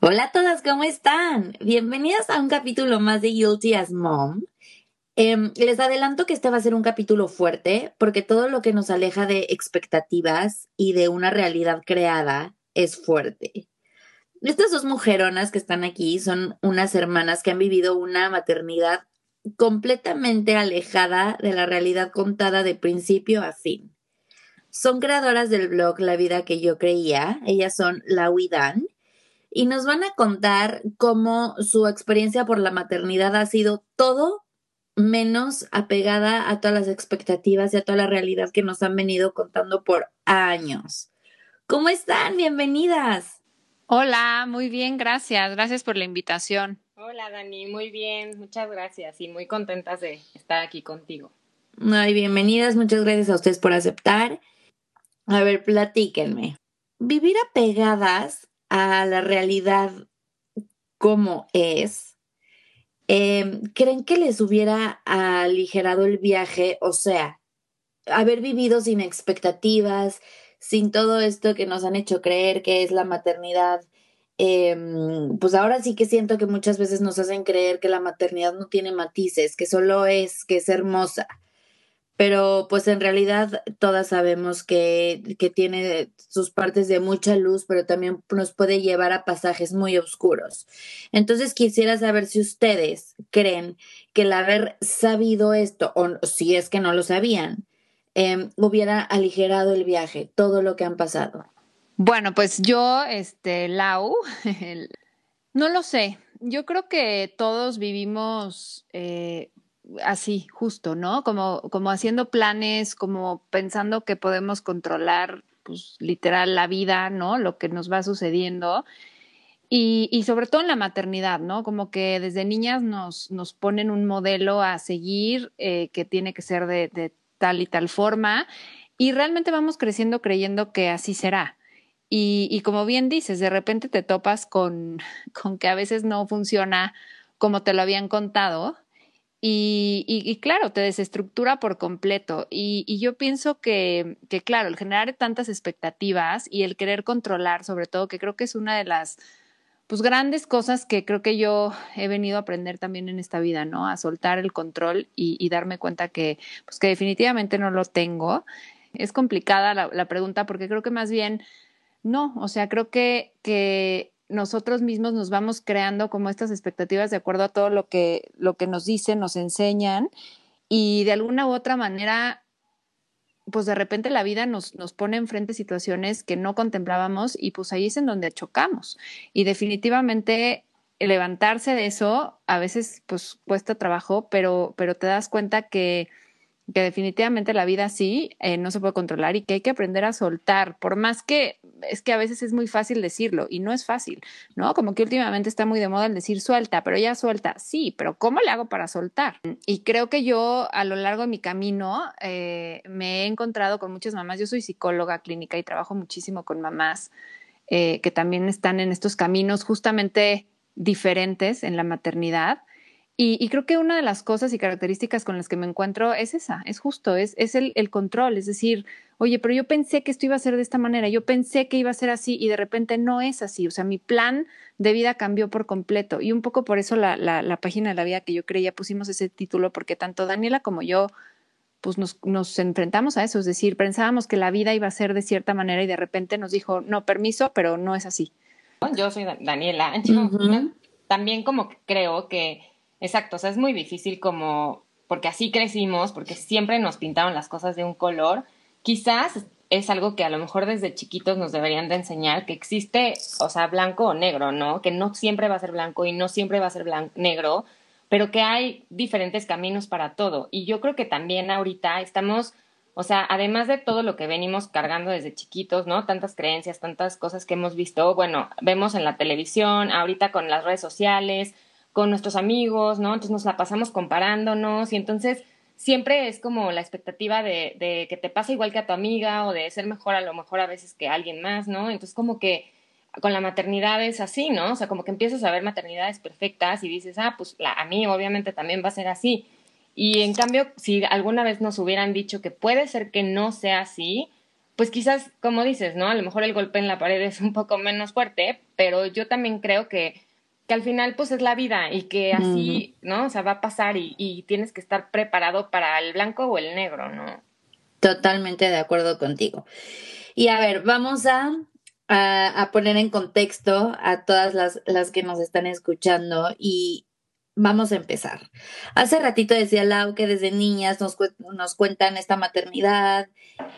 Hola a todas, ¿cómo están? Bienvenidas a un capítulo más de Guilty as Mom. Em, les adelanto que este va a ser un capítulo fuerte porque todo lo que nos aleja de expectativas y de una realidad creada es fuerte. Estas dos mujeronas que están aquí son unas hermanas que han vivido una maternidad completamente alejada de la realidad contada de principio a fin. Son creadoras del blog La vida que yo creía. Ellas son La Dan y nos van a contar cómo su experiencia por la maternidad ha sido todo menos apegada a todas las expectativas y a toda la realidad que nos han venido contando por años. ¿Cómo están? Bienvenidas. Hola, muy bien, gracias. Gracias por la invitación. Hola, Dani, muy bien, muchas gracias y muy contentas de estar aquí contigo. Ay, bienvenidas, muchas gracias a ustedes por aceptar. A ver, platíquenme. Vivir apegadas a la realidad como es, em, ¿creen que les hubiera aligerado el viaje? O sea, haber vivido sin expectativas, sin todo esto que nos han hecho creer que es la maternidad. Em, pues ahora sí que siento que muchas veces nos hacen creer que la maternidad no tiene matices, que solo es, que es hermosa pero pues en realidad todas sabemos que, que, tiene sus partes de mucha luz, pero también nos puede llevar a pasajes muy oscuros. Entonces quisiera saber si ustedes creen que el haber sabido esto, o si es que no lo sabían, eh, hubiera aligerado el viaje, todo lo que han pasado. Bueno, pues yo, este, Lau, no lo sé. Yo creo que todos vivimos eh, así, justo, ¿no? Como, como haciendo planes, como pensando que podemos controlar, pues, literal, la vida, ¿no? Lo que nos va sucediendo. Y, y, sobre todo en la maternidad, ¿no? Como que desde niñas nos, nos ponen un modelo a seguir eh, que tiene que ser de, de, tal y tal forma y realmente vamos creciendo creyendo que así será. Y, y como bien dices, de repente te topas con, con que a veces no funciona como te lo habían contado y, y, claro, te desestructura por completo. Y, y yo pienso que, que, claro, el generar tantas expectativas y el querer controlar, sobre todo, que creo que es una de las pues grandes cosas que creo que yo he venido a aprender también en esta vida, ¿no? A soltar el control y, y darme cuenta que, pues que definitivamente no lo tengo. Es complicada la, la pregunta porque creo que más bien no, o sea, creo que, que nosotros mismos nos vamos creando como estas expectativas de acuerdo a todo lo que, lo que nos dicen, nos enseñan y de alguna u otra manera, pues de repente la vida nos, nos pone enfrente situaciones que no contemplábamos y pues ahí es en donde chocamos. Y definitivamente levantarse de eso a veces pues cuesta trabajo, pero, pero te das cuenta que que definitivamente la vida sí eh, no se puede controlar y que hay que aprender a soltar, por más que es que a veces es muy fácil decirlo y no es fácil, ¿no? Como que últimamente está muy de moda el decir suelta, pero ya suelta, sí, pero ¿cómo le hago para soltar? Y creo que yo a lo largo de mi camino eh, me he encontrado con muchas mamás, yo soy psicóloga clínica y trabajo muchísimo con mamás eh, que también están en estos caminos justamente diferentes en la maternidad y, y, creo que una de las cosas y características con las que me encuentro es esa, es justo, es, es el, el, control, es decir, oye, pero yo pensé que esto iba a ser de esta manera, yo pensé que iba a ser así y de repente no es así, o sea, mi plan de vida cambió por completo y un poco por eso la, la, la página de la vida que yo creía pusimos ese título, porque tanto Daniela como yo pues nos, nos enfrentamos a eso, es decir, pensábamos que la vida iba a ser de cierta manera y de repente nos dijo, no, permiso, pero no es así. Yo soy Daniela, yo uh -huh. también como creo que Exacto, o sea, es muy difícil como, porque así crecimos, porque siempre nos pintaron las cosas de un color. Quizás es algo que a lo mejor desde chiquitos nos deberían de enseñar, que existe, o sea, blanco o negro, ¿no? Que no siempre va a ser blanco y no siempre va a ser negro, pero que hay diferentes caminos para todo. Y yo creo que también ahorita estamos O sea, además de todo lo que venimos cargando desde chiquitos, ¿no? Tantas creencias, tantas cosas que hemos visto, bueno, vemos en la televisión, ahorita con las redes sociales, con nuestros amigos, ¿no? Entonces nos la pasamos comparándonos y entonces siempre es como la expectativa de, que te pase igual que a tu amiga o de ser mejor a lo mejor a veces que alguien más, ¿no? Entonces como que con la maternidad es así, ¿no? O sea, como que empiezas a ver maternidades perfectas y dices, ah, pues a mí obviamente también va a ser así. Y en cambio, si alguna vez nos hubieran dicho que puede ser que no sea así, pues quizás, como dices, ¿no? A lo mejor el golpe en la pared es un poco menos fuerte, pero yo también creo que, que al final pues es la vida y que así, ¿no? O sea, va a pasar y, y tienes que estar preparado para el blanco o el negro, ¿no? Totalmente de acuerdo contigo. Y a ver, vamos a a, poner en contexto a todas las, las que nos están escuchando y vamos a empezar. Hace ratito decía Lau que desde niñas nos, nos cuentan esta maternidad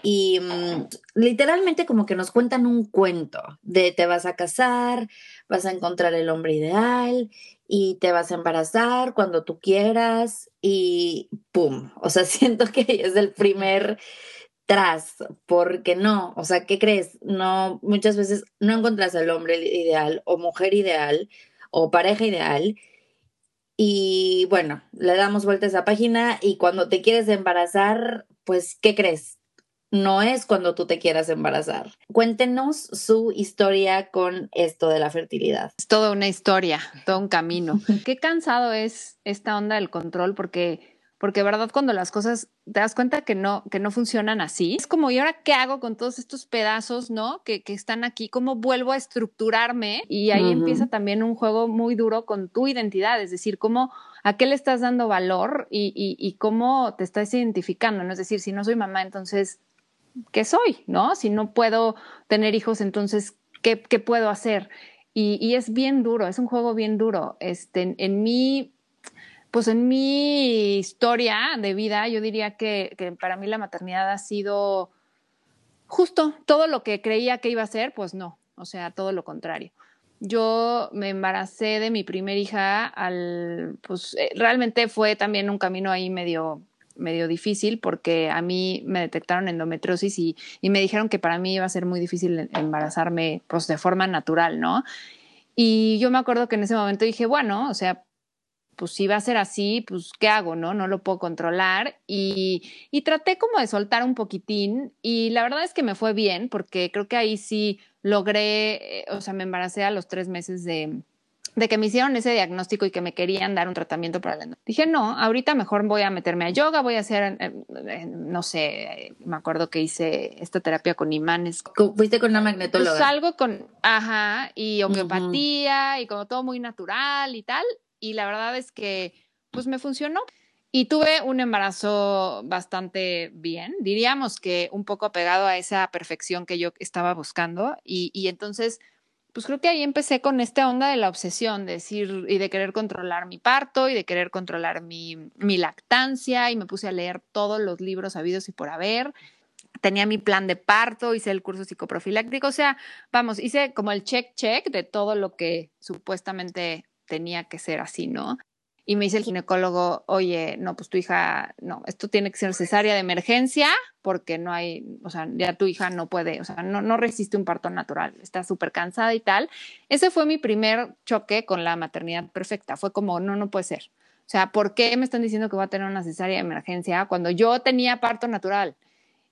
y mm, literalmente como que nos cuentan un cuento de te vas a casar, vas a encontrar el hombre ideal y te vas a embarazar cuando tú quieras y ¡pum! O sea, siento que es el primer tras, porque no, o sea, ¿qué crees? No, muchas veces no encuentras al hombre ideal o mujer ideal o pareja ideal. Y bueno, le damos vuelta a esa página y cuando te quieres embarazar, pues, ¿qué crees? No es cuando tú te quieras embarazar. Cuéntenos su historia con esto de la fertilidad. Es toda una historia, todo un camino. Qué cansado es esta onda del control porque porque verdad cuando las cosas te das cuenta que no, que no funcionan así, es como, ¿y ahora qué hago con todos estos pedazos, no? Que, que están aquí, ¿cómo vuelvo a estructurarme? Y ahí empieza también un juego muy duro con tu identidad, es decir, cómo, a qué le estás dando valor y, y, y cómo te estás identificando, ¿no? Es decir, si no soy mamá, entonces, ¿qué soy? ¿No? Si no puedo tener hijos, entonces, ¿qué, puedo hacer? Y, es bien duro, es un juego bien duro. Este, en, mí pues en mi historia de vida, yo diría que, para mí la maternidad ha sido justo todo lo que creía que iba a ser, pues no, o sea, todo lo contrario. Yo me embaracé de mi primera hija al, pues eh, realmente fue también un camino ahí medio medio difícil porque a mí me detectaron endometriosis y, me dijeron que para mí iba a ser muy difícil embarazarme pues de forma natural, ¿no? Y yo me acuerdo que en ese momento dije, bueno, o sea, pues si va a ser así, pues ¿qué hago? No, no lo puedo controlar. Y, y traté como de soltar un poquitín y la verdad es que me fue bien porque creo que ahí sí logré, eh, o sea, me embaracé a los tres meses de, de que me hicieron ese diagnóstico y que me querían dar un tratamiento para la Dije, no, ahorita mejor voy a meterme a yoga, voy a hacer, eh, eh, no sé, me acuerdo que hice esta terapia con imanes. ¿Fuiste con una magnetóloga? Pues algo con, ajá, y homeopatía y como todo muy natural y tal y la verdad es que pues me funcionó. Y tuve un embarazo bastante bien, diríamos que un poco apegado a esa perfección que yo estaba buscando. Y, y entonces, pues creo que ahí empecé con esta onda de la obsesión, de decir, y de querer controlar mi parto y de querer controlar mi, mi lactancia. Y me puse a leer todos los libros habidos y por haber. Tenía mi plan de parto, hice el curso psicoprofiláctico, o sea, vamos, hice como el check check de todo lo que supuestamente tenía que ser así, ¿no? Y me dice el ginecólogo, oye, no, pues tu hija, no, esto tiene que ser cesárea de emergencia porque no hay, o sea, ya tu hija no puede, o sea, no, no resiste un parto natural, está súper cansada y tal. Ese fue mi primer choque con la maternidad perfecta, fue como, no, no puede ser. O sea, ¿por qué me están diciendo que voy a tener una cesárea de emergencia cuando yo tenía parto natural?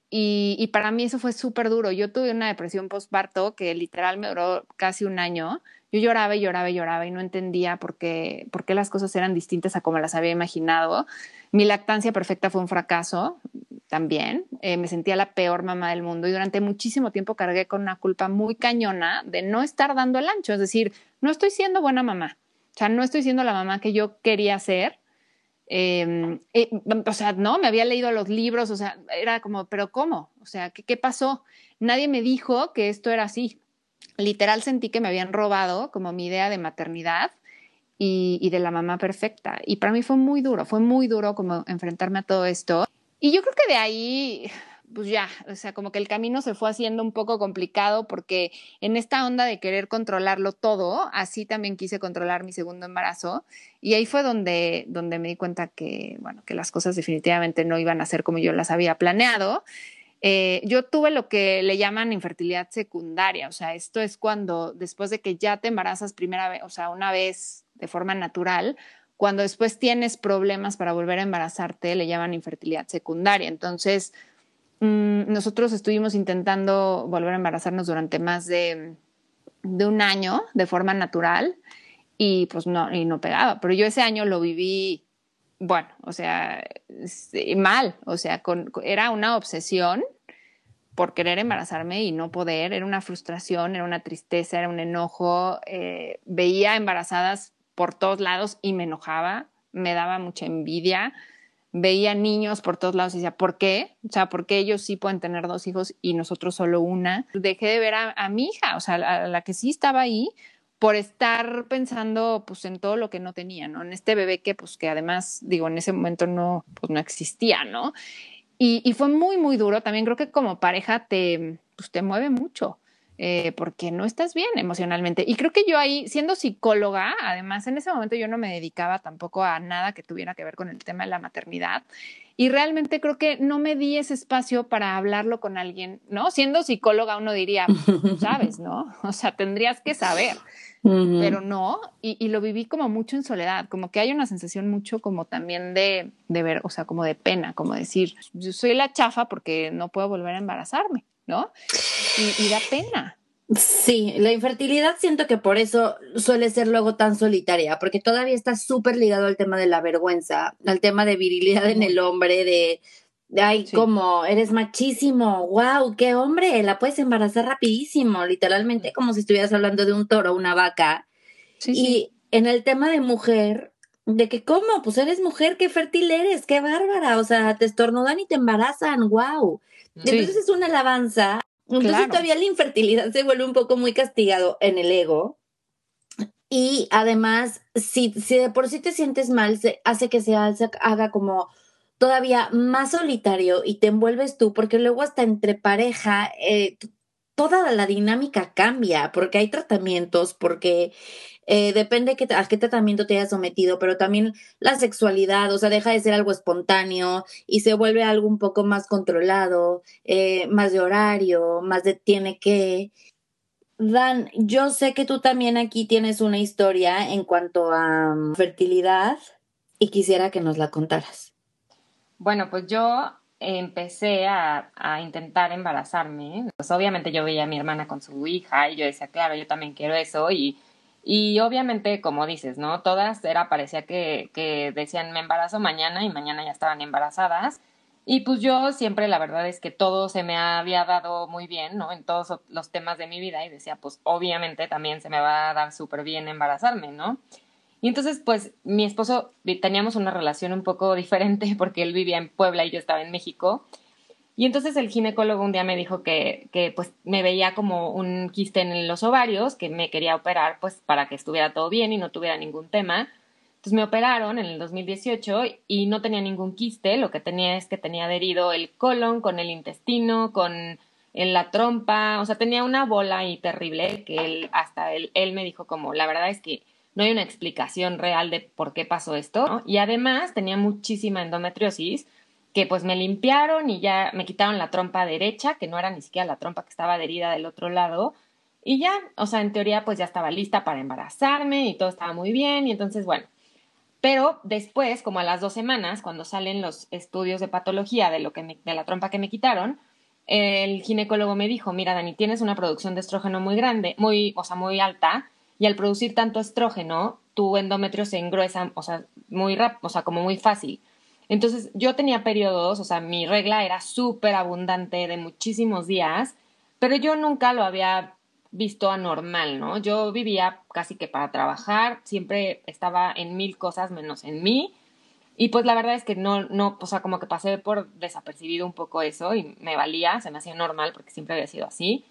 Y, para mí eso fue súper duro. Yo tuve una depresión postparto que literal me duró casi un año yo lloraba y lloraba y lloraba y no entendía por qué, por qué las cosas eran distintas a como las había imaginado. Mi lactancia perfecta fue un fracaso también. Eh, me sentía la peor mamá del mundo y durante muchísimo tiempo cargué con una culpa muy cañona de no estar dando el ancho. Es decir, no estoy siendo buena mamá. O sea, no estoy siendo la mamá que yo quería ser. Eh, eh, o sea, no, me había leído los libros, o sea, era como, pero ¿cómo? O sea, ¿qué, ¿qué pasó? Nadie me dijo que esto era así literal sentí que me habían robado como mi idea de maternidad y, y, de la mamá perfecta. Y para mí fue muy duro, fue muy duro como enfrentarme a todo esto. Y yo creo que de ahí, pues ya, o sea, como que el camino se fue haciendo un poco complicado porque en esta onda de querer controlarlo todo, así también quise controlar mi segundo embarazo y ahí fue donde, donde me di cuenta que, bueno, que las cosas definitivamente no iban a ser como yo las había planeado. Eh, yo tuve lo que le llaman infertilidad secundaria, o sea, esto es cuando después de que ya te embarazas primera vez, o sea, una vez de forma natural, cuando después tienes problemas para volver a embarazarte, le llaman infertilidad secundaria. Entonces, mm, nosotros estuvimos intentando volver a embarazarnos durante más de, un año de forma natural y pues no, y no pegaba. Pero yo ese año lo viví, bueno, o sea, mal, o sea, era una obsesión por querer embarazarme y no poder, era una frustración, era una tristeza, era un enojo. Eh, veía embarazadas por todos lados y me enojaba, me daba mucha envidia. Veía niños por todos lados y decía, ¿por qué? O sea, ¿por qué ellos sí pueden tener dos hijos y nosotros solo una? Dejé de ver a, mi hija, o sea, a la que sí estaba ahí, por estar pensando pues en todo lo que no tenía, ¿no? En este bebé que pues que además digo en ese momento no pues no existía, ¿no? Y, y fue muy muy duro, también creo que como pareja te pues te mueve mucho. Eh, porque no estás bien emocionalmente. Y creo que yo ahí, siendo psicóloga, además en ese momento yo no me dedicaba tampoco a nada que tuviera que ver con el tema de la maternidad. Y realmente creo que no me di ese espacio para hablarlo con alguien, ¿no? Siendo psicóloga uno diría, sabes, ¿no? O sea, tendrías que saber, pero no. Y, y, lo viví como mucho en soledad, como que hay una sensación mucho como también de, de ver, o sea, como de pena, como decir, yo soy la chafa porque no puedo volver a embarazarme. ¿No? Y, da pena. Sí, la infertilidad siento que por eso suele ser luego tan solitaria, porque todavía está súper ligado al tema de la vergüenza, al tema de virilidad en el hombre, de, ay, como eres machísimo, wow, qué hombre, la puedes embarazar rapidísimo, literalmente como si estuvieras hablando de un toro, una vaca. y en el tema de mujer, de que cómo, pues eres mujer, qué fértil eres, qué bárbara, o sea, te estornudan y te embarazan, wow. Entonces es una alabanza. Entonces todavía la infertilidad se vuelve un poco muy castigado en el ego. Y además, si, si de por sí te sientes mal, se hace que se haga como todavía más solitario y te envuelves tú, porque luego hasta entre pareja, eh, toda la dinámica cambia, porque hay tratamientos, porque eh, depende que, a qué tratamiento te hayas sometido, pero también la sexualidad, o sea, deja de ser algo espontáneo y se vuelve algo un poco más controlado, eh, más de horario, más de tiene que. Dan, yo sé que tú también aquí tienes una historia en cuanto a mm, fertilidad y quisiera que nos la contaras. Bueno, pues yo empecé a, intentar embarazarme. Pues obviamente yo veía a mi hermana con su hija y yo decía, claro, yo también quiero eso y y obviamente, como dices, ¿no? Todas era, parecía que, que decían me embarazo mañana y mañana ya estaban embarazadas. Y pues yo siempre la verdad es que todo se me había dado muy bien, ¿no? En todos los temas de mi vida y decía, pues obviamente también se me va a dar súper bien embarazarme, ¿no? Y entonces, pues mi esposo teníamos una relación un poco diferente porque él vivía en Puebla y yo estaba en México. Y entonces el ginecólogo un día me dijo que, que pues me veía como un quiste en los ovarios, que me quería operar pues para que estuviera todo bien y no tuviera ningún tema. Entonces me operaron en el 2018 y no tenía ningún quiste, lo que tenía es que tenía adherido el colon con el intestino, con en la trompa, o sea, tenía una bola ahí terrible que él, hasta él, él me dijo como, la verdad es que no hay una explicación real de por qué pasó esto, y además tenía muchísima endometriosis, que pues me limpiaron y ya me quitaron la trompa derecha, que no era ni siquiera la trompa que estaba adherida del otro lado. Y ya, o sea, en teoría pues ya estaba lista para embarazarme y todo estaba muy bien y entonces bueno. Pero después, como a las dos semanas, cuando salen los estudios de patología de, lo que de la trompa que me quitaron, el ginecólogo me dijo, mira Dani, tienes una producción de estrógeno muy grande, muy, o sea, muy alta, y al producir tanto estrógeno, tu endometrio se engruesa, o sea, muy rápido, o sea, como muy fácil. Entonces yo tenía periodos, o sea, mi regla era súper abundante de muchísimos días, pero yo nunca lo había visto anormal, ¿no? Yo vivía casi que para trabajar, siempre estaba en mil cosas menos en mí. Y pues la verdad es que no, no, o sea, como que pasé por desapercibido un poco eso y me valía, se me hacía normal porque siempre había sido así.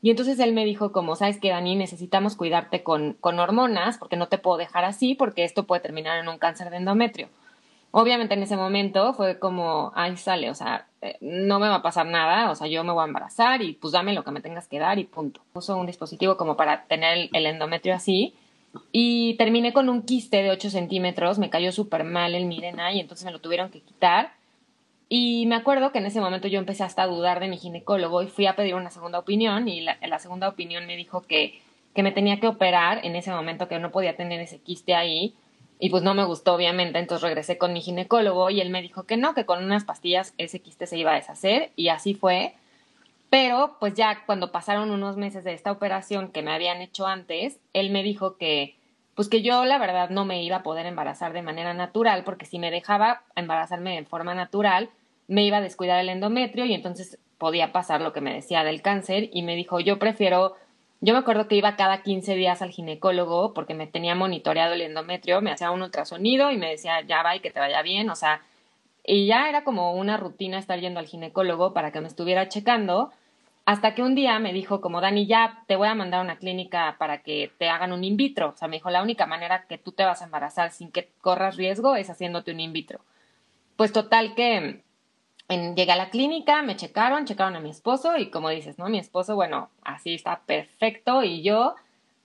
Y entonces él me dijo como, sabes que Dani, necesitamos cuidarte con, con hormonas porque no te puedo dejar así porque esto puede terminar en un cáncer de endometrio. Obviamente en ese momento fue como, ahí sale, o sea, eh, no me va a pasar nada, o sea, yo me voy a embarazar y pues dame lo que me tengas que dar y punto. Puso un dispositivo como para tener el, endometrio así y terminé con un quiste de 8 centímetros, me cayó súper mal el Mirena y entonces me lo tuvieron que quitar. Y me acuerdo que en ese momento yo empecé hasta a dudar de mi ginecólogo y fui a pedir una segunda opinión y la, la segunda opinión me dijo que, que me tenía que operar en ese momento, que no podía tener ese quiste ahí y pues no me gustó, obviamente, entonces regresé con mi ginecólogo y él me dijo que no, que con unas pastillas ese quiste se iba a deshacer y así fue. Pero pues ya cuando pasaron unos meses de esta operación que me habían hecho antes, él me dijo que pues que yo la verdad no me iba a poder embarazar de manera natural porque si me dejaba embarazarme de forma natural, me iba a descuidar el endometrio y entonces podía pasar lo que me decía del cáncer y me dijo, yo prefiero yo me acuerdo que iba cada 15 días al ginecólogo porque me tenía monitoreado el endometrio, me hacía un ultrasonido y me decía, ya va y que te vaya bien, o sea, y ya era como una rutina estar yendo al ginecólogo para que me estuviera checando, hasta que un día me dijo como, Dani, ya te voy a mandar a una clínica para que te hagan un in vitro, o sea, me dijo, la única manera que tú te vas a embarazar sin que corras riesgo es haciéndote un in vitro. Pues total que llegué a la clínica, me checaron, checaron a mi esposo y como dices, ¿no? Mi esposo, bueno, así está perfecto y yo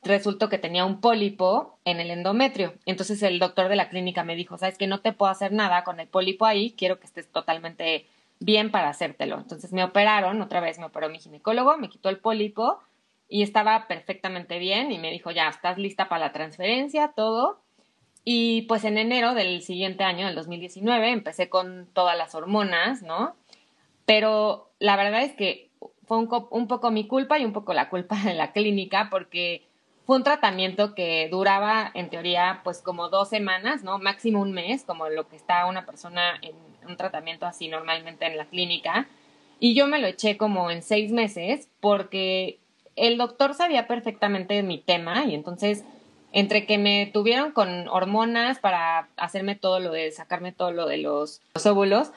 resultó que tenía un pólipo en el endometrio. Entonces el doctor de la clínica me dijo, sabes que no te puedo hacer nada con el pólipo ahí, quiero que estés totalmente bien para hacértelo. Entonces me operaron, otra vez me operó mi ginecólogo, me quitó el pólipo y estaba perfectamente bien y me dijo, ya, estás lista para la transferencia, todo. Y pues en enero del siguiente año, del 2019, empecé con todas las hormonas, ¿no? Pero la verdad es que fue un, poco mi culpa y un poco la culpa de la clínica porque fue un tratamiento que duraba en teoría pues como dos semanas, ¿no? Máximo un mes, como lo que está una persona en un tratamiento así normalmente en la clínica. Y yo me lo eché como en seis meses porque el doctor sabía perfectamente mi tema y entonces entre que me tuvieron con hormonas para hacerme todo lo de sacarme todo lo de los, óvulos,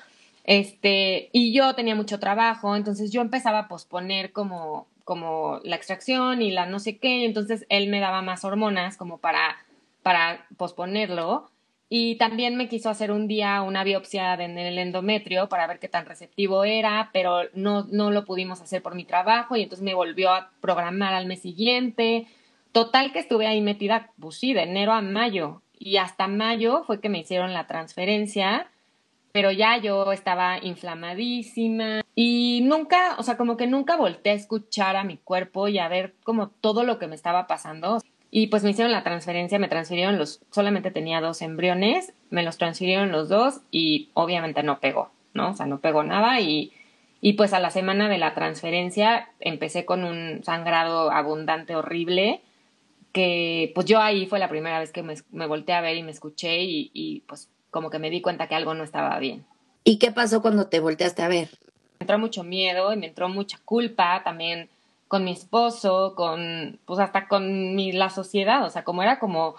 este, y yo tenía mucho trabajo, entonces yo empezaba a posponer como, como la extracción y la no sé qué, entonces él me daba más hormonas como para, para posponerlo. Y también me quiso hacer un día una biopsia en el endometrio para ver qué tan receptivo era, pero no, no lo pudimos hacer por mi trabajo y entonces me volvió a programar al mes siguiente. Total que estuve ahí metida, pues sí, de enero a mayo. Y hasta mayo fue que me hicieron la transferencia, pero ya yo estaba inflamadísima y nunca, o sea, como que nunca volteé a escuchar a mi cuerpo y a ver como todo lo que me estaba pasando. Y pues me hicieron la transferencia, me transfirieron los, solamente tenía dos embriones, me los transfirieron los dos y obviamente no pegó, ¿no? O sea, no pegó nada y, y pues a la semana de la transferencia empecé con un sangrado abundante horrible que pues yo ahí fue la primera vez que me, me volteé a ver y me escuché y, y, pues como que me di cuenta que algo no estaba bien. ¿Y qué pasó cuando te volteaste a ver? Me entró mucho miedo y me entró mucha culpa también con mi esposo, con pues hasta con mi, la sociedad, o sea, como era como,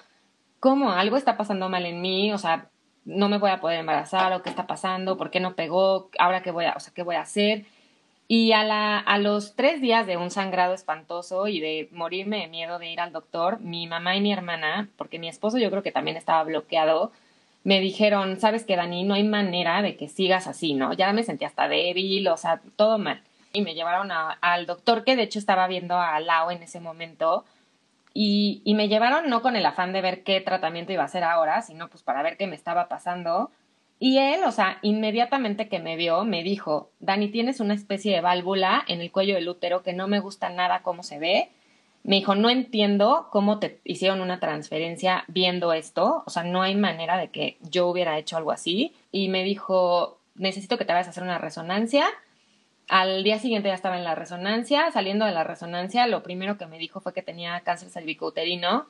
como algo está pasando mal en mí, o sea, no me voy a poder embarazar o qué está pasando, por qué no pegó, ahora qué voy a, o sea, qué voy a hacer. Y a, la, a los tres días de un sangrado espantoso y de morirme de miedo de ir al doctor, mi mamá y mi hermana, porque mi esposo yo creo que también estaba bloqueado, me dijeron, sabes que Dani, no hay manera de que sigas así, ¿no? Ya me sentía hasta débil, o sea, todo mal. Y me llevaron al doctor que de hecho estaba viendo a Lau en ese momento. Y, y me llevaron no con el afán de ver qué tratamiento iba a hacer ahora, sino pues para ver qué me estaba pasando. Y él, o sea, inmediatamente que me vio, me dijo, Dani, tienes una especie de válvula en el cuello del útero que no me gusta nada cómo se ve. Me dijo, no entiendo cómo te hicieron una transferencia viendo esto. O sea, no hay manera de que yo hubiera hecho algo así. Y me dijo, necesito que te vayas a hacer una resonancia. Al día siguiente ya estaba en la resonancia. Saliendo de la resonancia, lo primero que me dijo fue que tenía cáncer cervicouterino.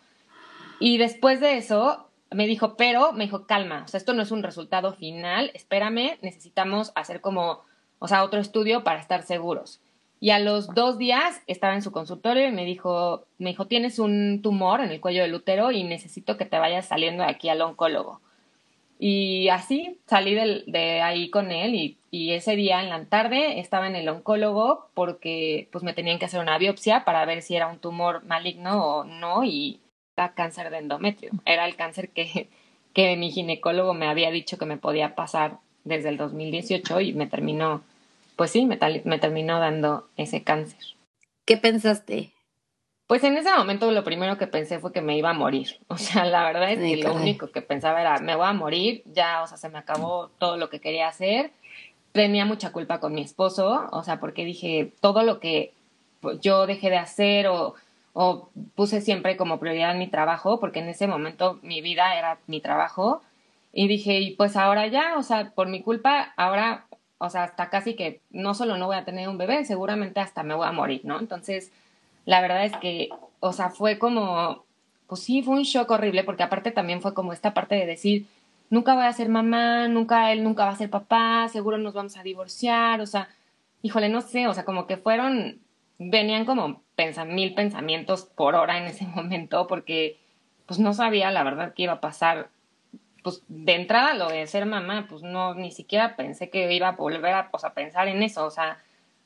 Y después de eso, me dijo, pero me dijo, calma, o sea, esto no es un resultado final, espérame, necesitamos hacer como, o sea, otro estudio para estar seguros. Y a los dos días estaba en su consultorio y me dijo, me dijo, tienes un tumor en el cuello del útero y necesito que te vayas saliendo de aquí al oncólogo. Y así salí de, ahí con él y, y, ese día en la tarde estaba en el oncólogo porque pues me tenían que hacer una biopsia para ver si era un tumor maligno o no y cáncer de endometrio. Era el cáncer que, que mi ginecólogo me había dicho que me podía pasar desde el 2018 y me terminó pues sí, me, me terminó dando ese cáncer. ¿Qué pensaste? Pues en ese momento lo primero que pensé fue que me iba a morir. O sea, la verdad es que lo único que pensaba era, me voy a morir, ya, o sea, se me acabó todo lo que quería hacer. Tenía mucha culpa con mi esposo, o sea, porque dije, todo lo que yo dejé de hacer o, o puse siempre como prioridad mi trabajo, porque en ese momento mi vida era mi trabajo. Y dije, y pues ahora ya, o sea, por mi culpa, ahora, o sea, hasta casi que no solo no voy a tener un bebé, seguramente hasta me voy a morir, ¿no? Entonces, la verdad es que, o sea, fue como, pues sí, fue un shock horrible, porque aparte también fue como esta parte de decir, nunca voy a ser mamá, nunca él nunca va a ser papá, seguro nos vamos a divorciar, o sea, híjole, no sé, o sea, como que fueron, venían como mil pensamientos por hora en ese momento, porque pues no sabía la verdad qué iba a pasar. Pues de entrada lo de ser mamá, pues no, ni siquiera pensé que iba a volver a, pues, a pensar en eso, o sea,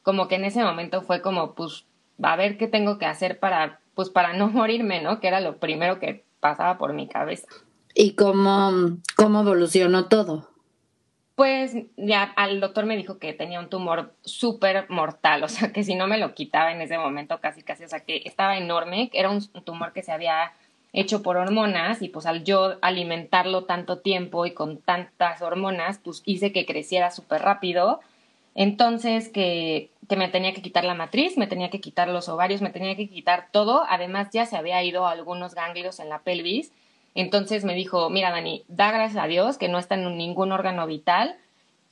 como que en ese momento fue como, pues a ver qué tengo que hacer para, pues para no morirme, ¿no? Que era lo primero que pasaba por mi cabeza. ¿Y cómo, cómo evolucionó todo? Pues ya al doctor me dijo que tenía un tumor súper mortal, o sea, que si no me lo quitaba en ese momento casi, casi, o sea, que estaba enorme, era un tumor que se había hecho por hormonas y pues al yo alimentarlo tanto tiempo y con tantas hormonas, pues hice que creciera súper rápido entonces, que, que, me tenía que quitar la matriz, me tenía que quitar los ovarios, me tenía que quitar todo. Además, ya se había ido algunos ganglios en la pelvis. Entonces me dijo, mira, Dani, da gracias a Dios que no está en ningún órgano vital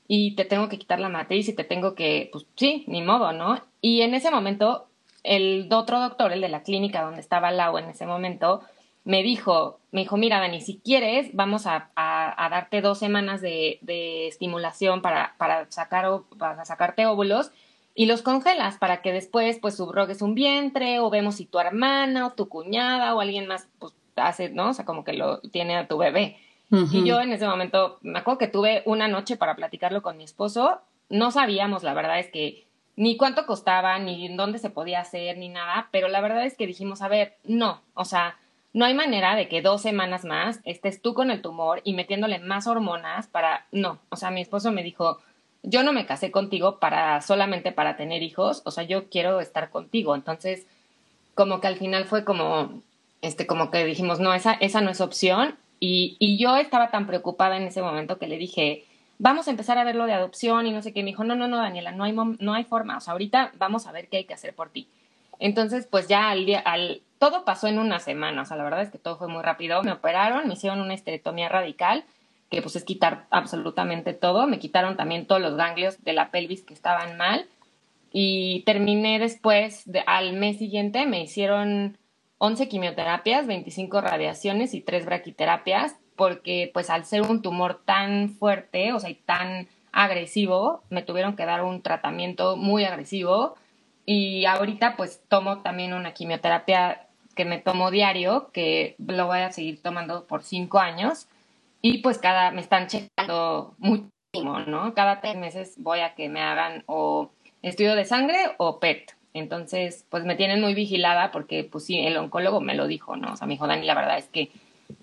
y te tengo que quitar la matriz y te tengo que, pues sí, ni modo, ¿no? Y en ese momento, el otro doctor, el de la clínica donde estaba Lau en ese momento, me dijo, me dijo, mira, Dani, si quieres, vamos a, darte dos semanas de, estimulación para, para, para sacarte óvulos y los congelas para que después, pues, subrogues un vientre o vemos si tu hermana o tu cuñada o alguien más, pues, hace, ¿no? O sea, como que lo tiene a tu bebé. Y yo en ese momento, me acuerdo que tuve una noche para platicarlo con mi esposo. No sabíamos, la verdad es que ni cuánto costaba, ni dónde se podía hacer, ni nada, pero la verdad es que dijimos, a ver, no, o sea, no hay manera de que dos semanas más estés tú con el tumor y metiéndole más hormonas para... No, o sea, mi esposo me dijo, yo no me casé contigo para solamente para tener hijos, o sea, yo quiero estar contigo. Entonces, como que al final fue como, este, como que dijimos, no, esa, esa no es opción. Y, y yo estaba tan preocupada en ese momento que le dije, vamos a empezar a ver lo de adopción y no sé qué. Me dijo, no, no, no, Daniela, no hay, no hay forma. O sea, ahorita vamos a ver qué hay que hacer por ti. Entonces, pues ya al día, al, todo pasó en una semana, o sea, la verdad es que todo fue muy rápido. Me operaron, me hicieron una esterectomía radical, que pues es quitar absolutamente todo. Me quitaron también todos los ganglios de la pelvis que estaban mal. Y terminé después, de, al mes siguiente, me hicieron 11 quimioterapias, 25 radiaciones y 3 braquiterapias, porque pues al ser un tumor tan fuerte, o sea, y tan agresivo, me tuvieron que dar un tratamiento muy agresivo. Y ahorita pues tomo también una quimioterapia que me tomo diario, que lo voy a seguir tomando por cinco años. Y pues cada, me están checando muchísimo, ¿no? Cada tres meses voy a que me hagan o estudio de sangre o PET. Entonces, pues me tienen muy vigilada porque, pues sí, el oncólogo me lo dijo, ¿no? O sea, me dijo, Dani, la verdad es que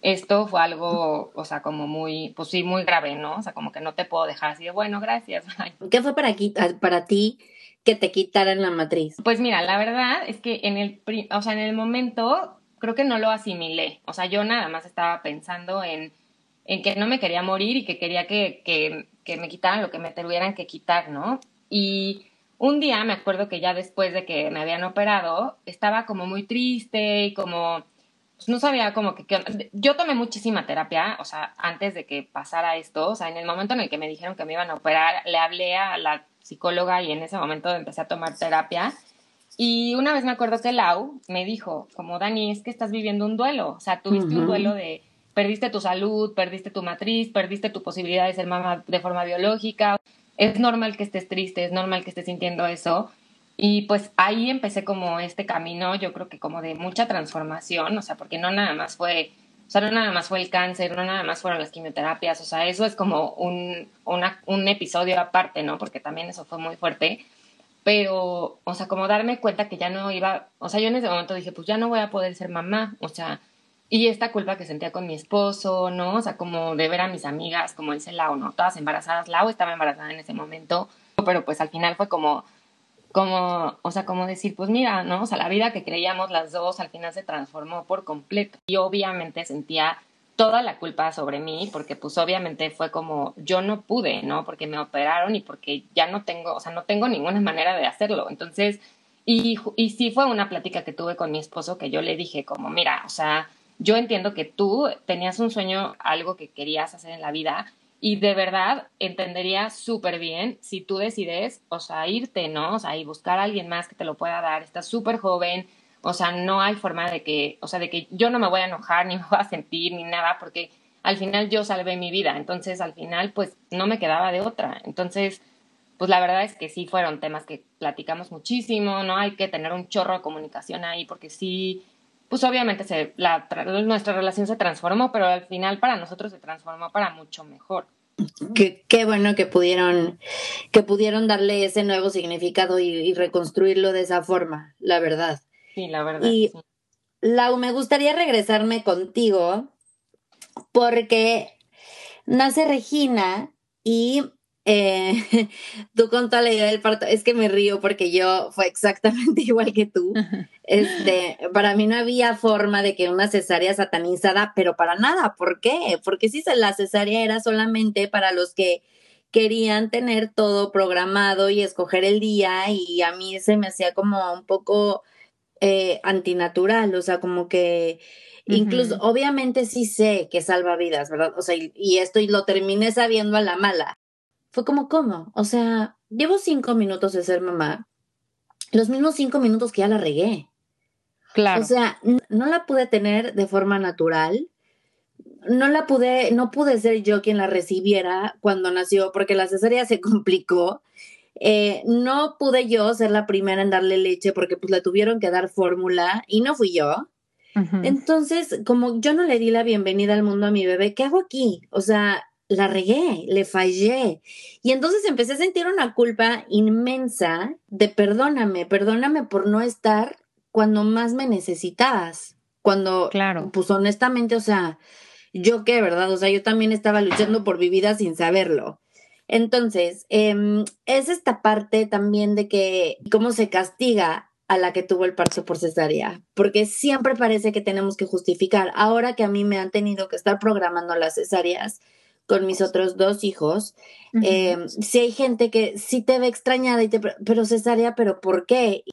esto fue algo, o sea, como muy, pues sí, muy grave, ¿no? O sea, como que no te puedo dejar así de, bueno, gracias. ¿Qué fue para, aquí, para ti que te quitaran la matriz? Pues mira, la verdad es que en el, o sea, en el momento creo que no lo asimilé. O sea, yo nada más estaba pensando en, en que no me quería morir y que quería que, que, que me quitaran lo que me tuvieran que quitar, ¿no? Y un día me acuerdo que ya después de que me habían operado, estaba como muy triste y como, pues no sabía como que, que, yo tomé muchísima terapia, o sea, antes de que pasara esto, o sea, en el momento en el que me dijeron que me iban a operar, le hablé a la psicóloga y en ese momento empecé a tomar terapia. Y una vez me acuerdo que Lau me dijo, como Dani, es que estás viviendo un duelo, o sea, tuviste un duelo de perdiste tu salud, perdiste tu matriz, perdiste tu posibilidad de ser mamá de forma biológica. Es normal que estés triste, es normal que estés sintiendo eso. Y pues ahí empecé como este camino, yo creo que como de mucha transformación, o sea, porque no nada más fue o sea, no nada más fue el cáncer, no nada más fueron las quimioterapias, o sea, eso es como un, un episodio aparte, ¿no? Porque también eso fue muy fuerte. Pero, o sea, como darme cuenta que ya no iba, o sea, yo en ese momento dije, pues ya no voy a poder ser mamá, o sea, y esta culpa que sentía con mi esposo, ¿no? O sea, como de ver a mis amigas, como dice Lau, ¿no? Todas embarazadas. Lau estaba embarazada en ese momento. pero pues al final fue como, como, o sea, como decir, pues mira, ¿no? O sea, la vida que creíamos las dos al final se transformó por completo. Y obviamente sentía toda la culpa sobre mí, porque pues obviamente fue como yo no pude, ¿no? Porque me operaron y porque ya no tengo, o sea, no tengo ninguna manera de hacerlo. Entonces, y, y sí fue una plática que tuve con mi esposo que yo le dije como, mira, o sea, yo entiendo que tú tenías un sueño, algo que querías hacer en la vida, y de verdad entendería súper bien si tú decides, o sea, irte, ¿no? O sea, y buscar a alguien más que te lo pueda dar. Estás súper joven, o sea, no hay forma de que, o sea, de que yo no me voy a enojar, ni me voy a sentir, ni nada, porque al final yo salvé mi vida. Entonces, al final, pues no me quedaba de otra. Entonces, pues la verdad es que sí fueron temas que platicamos muchísimo, ¿no? Hay que tener un chorro de comunicación ahí, porque sí, pues obviamente se, la, nuestra relación se transformó, pero al final para nosotros se transformó para mucho mejor. Qué, qué bueno que pudieron, que pudieron darle ese nuevo significado y reconstruirlo de esa forma, la verdad. Sí, la verdad. Y Lau, me gustaría regresarme contigo porque nace Regina y eh, tú con toda la idea del parto, es que me río porque yo fue exactamente igual que tú. Este, para mí no había forma de que una cesárea satanizada, pero para nada. ¿Por qué? Porque si la cesárea era solamente para los que querían tener todo programado y escoger el día y a mí se me hacía como un poco eh, antinatural, o sea, como que incluso, obviamente sí sé que salva vidas, ¿verdad? O sea, y, esto y lo terminé sabiendo a la mala. Fue como, ¿cómo? O sea, llevo cinco minutos de ser mamá, los mismos cinco minutos que ya la regué. Claro. O sea, no la pude tener de forma natural. No la pude, no pude ser yo quien la recibiera cuando nació, porque la cesárea se complicó eh, no pude yo ser la primera en darle leche porque pues le tuvieron que dar fórmula y no fui yo. Entonces, como yo no le di la bienvenida al mundo a mi bebé, ¿qué hago aquí? O sea, la regué, le fallé. Y entonces empecé a sentir una culpa inmensa de perdóname, perdóname por no estar cuando más me necesitabas. Cuando, claro. pues honestamente, o sea, yo qué, ¿verdad? O sea, yo también estaba luchando por mi vida sin saberlo. Entonces, em, es esta parte también de que cómo se castiga a la que tuvo el parto por cesárea, porque siempre parece que tenemos que justificar. Ahora que a mí me han tenido que estar programando las cesáreas con mis otros dos hijos, em, si hay gente que sí te ve extrañada y te, pero cesárea, pero ¿por qué?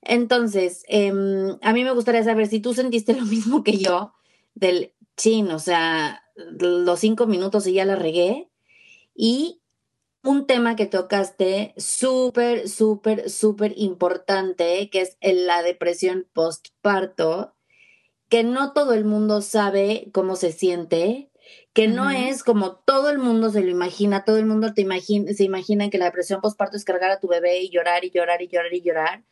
Entonces, em, a mí me gustaría saber si tú sentiste lo mismo que yo del chin, o sea, los cinco minutos y ya la regué, y un tema que tocaste súper, súper, súper importante, que es la depresión postparto, que no todo el mundo sabe cómo se siente, que no es como todo el mundo se lo imagina, todo el mundo te imagina, se imagina que la depresión postparto es cargar a tu bebé y llorar y llorar y llorar y llorar,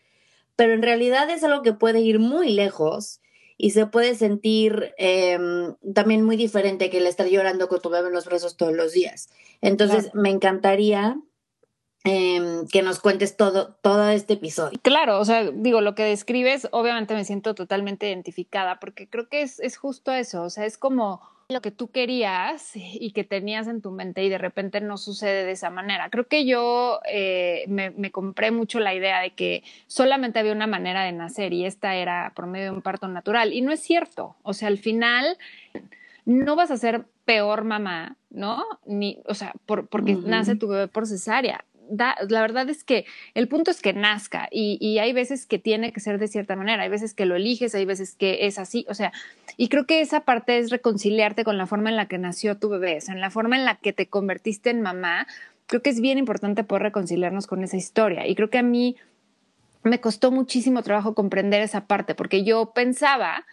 pero en realidad es algo que puede ir muy lejos y se puede sentir em, también muy diferente que el estar llorando con tu bebé en los brazos todos los días. Entonces, me encantaría em, que nos cuentes todo, todo este episodio. Claro, o sea, digo, lo que describes, obviamente me siento totalmente identificada, porque creo que es, es justo eso, o sea, es como lo que tú querías y que tenías en tu mente y de repente no sucede de esa manera. Creo que yo eh, me, compré mucho la idea de que solamente había una manera de nacer y esta era por medio de un parto natural y no es cierto. O sea, al final no vas a ser peor mamá, ¿no? Ni, o sea, por, porque nace tu bebé por cesárea la verdad es que el punto es que nazca y, hay veces que tiene que ser de cierta manera, hay veces que lo eliges, hay veces que es así, o sea, y creo que esa parte es reconciliarte con la forma en la que nació tu bebé, o sea, en la forma en la que te convertiste en mamá, creo que es bien importante poder reconciliarnos con esa historia y creo que a mí me costó muchísimo trabajo comprender esa parte porque yo pensaba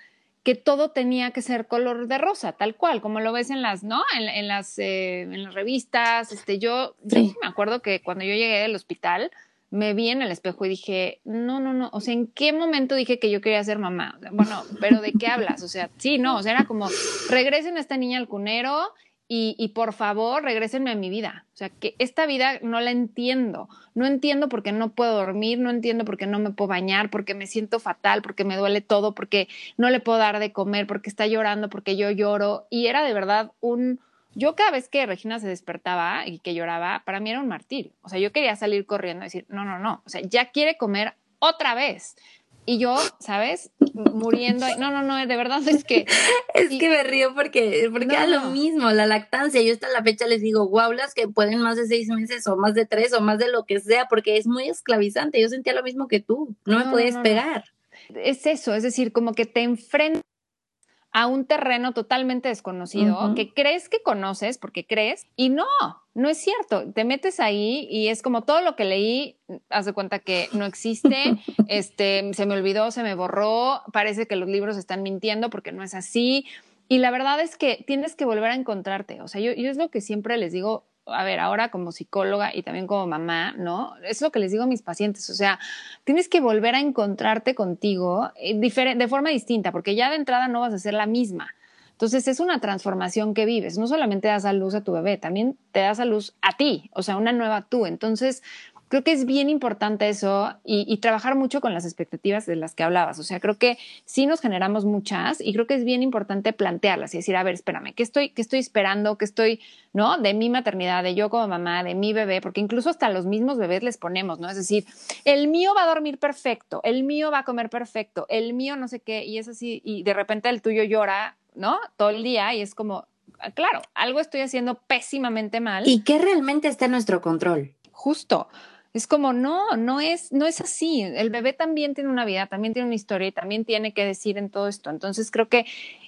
que todo tenía que ser color de rosa, tal cual, como lo ves en las, ¿no? En, las, eh, en las revistas. Este, yo, me acuerdo que cuando yo llegué del hospital, me vi en el espejo y dije, no, no, no, o sea, ¿en qué momento dije que yo quería ser mamá? Bueno, pero ¿de qué hablas? O sea, sí, no, o sea, era como, regresen a esta niña al cunero y, por favor regresenme a mi vida. O sea, que esta vida no la entiendo. No entiendo porque no puedo dormir, no entiendo porque no me puedo bañar, porque me siento fatal, porque me duele todo, porque no le puedo dar de comer, porque está llorando, porque yo lloro. Y era de verdad un, Yo cada vez que Regina se despertaba y que lloraba, para mí era un martirio. O sea, yo quería salir corriendo y decir, no, no, no, o sea, ya quiere comer otra vez. Y yo, ¿sabes? Muriendo. No, no, no, de verdad es que. es que me río porque, porque era lo mismo, la lactancia. Yo hasta la fecha les digo, wow, las que pueden más de seis meses o más de tres o más de lo que sea, porque es muy esclavizante. Yo sentía lo mismo que tú, no, me podías pegar. Es eso, es decir, como que te enfrentas a un terreno totalmente desconocido que crees que conoces porque crees y no, no es cierto. Te metes ahí y es como todo lo que leí, haz de cuenta que no existe, este, se me olvidó, se me borró, parece que los libros están mintiendo porque no es así. Y la verdad es que tienes que volver a encontrarte. O sea, yo, yo es lo que siempre les digo a ver, ahora como psicóloga y también como mamá, ¿no? Es lo que les digo a mis pacientes, o sea, tienes que volver a encontrarte contigo eh, de forma distinta, porque ya de entrada no vas a ser la misma. Entonces es una transformación que vives, no solamente das a luz a tu bebé, también te das a luz a ti, o sea, una nueva tú. Entonces, creo que es bien importante eso y, trabajar mucho con las expectativas de las que hablabas. O sea, creo que sí nos generamos muchas y creo que es bien importante plantearlas y decir, a ver, espérame, ¿qué estoy, qué estoy esperando? ¿Qué estoy, no? De mi maternidad, de yo como mamá, de mi bebé, porque incluso hasta los mismos bebés les ponemos, ¿no? Es decir, el mío va a dormir perfecto, el mío va a comer perfecto, el mío no sé qué, y es así, y de repente el tuyo llora, ¿no? Todo el día y es como, ah, claro, algo estoy haciendo pésimamente mal. ¿Y qué realmente está en nuestro control? Justo. Es como, no, no es, no es así. El bebé también tiene una vida, también tiene una historia y también tiene que decir en todo esto. Entonces creo que,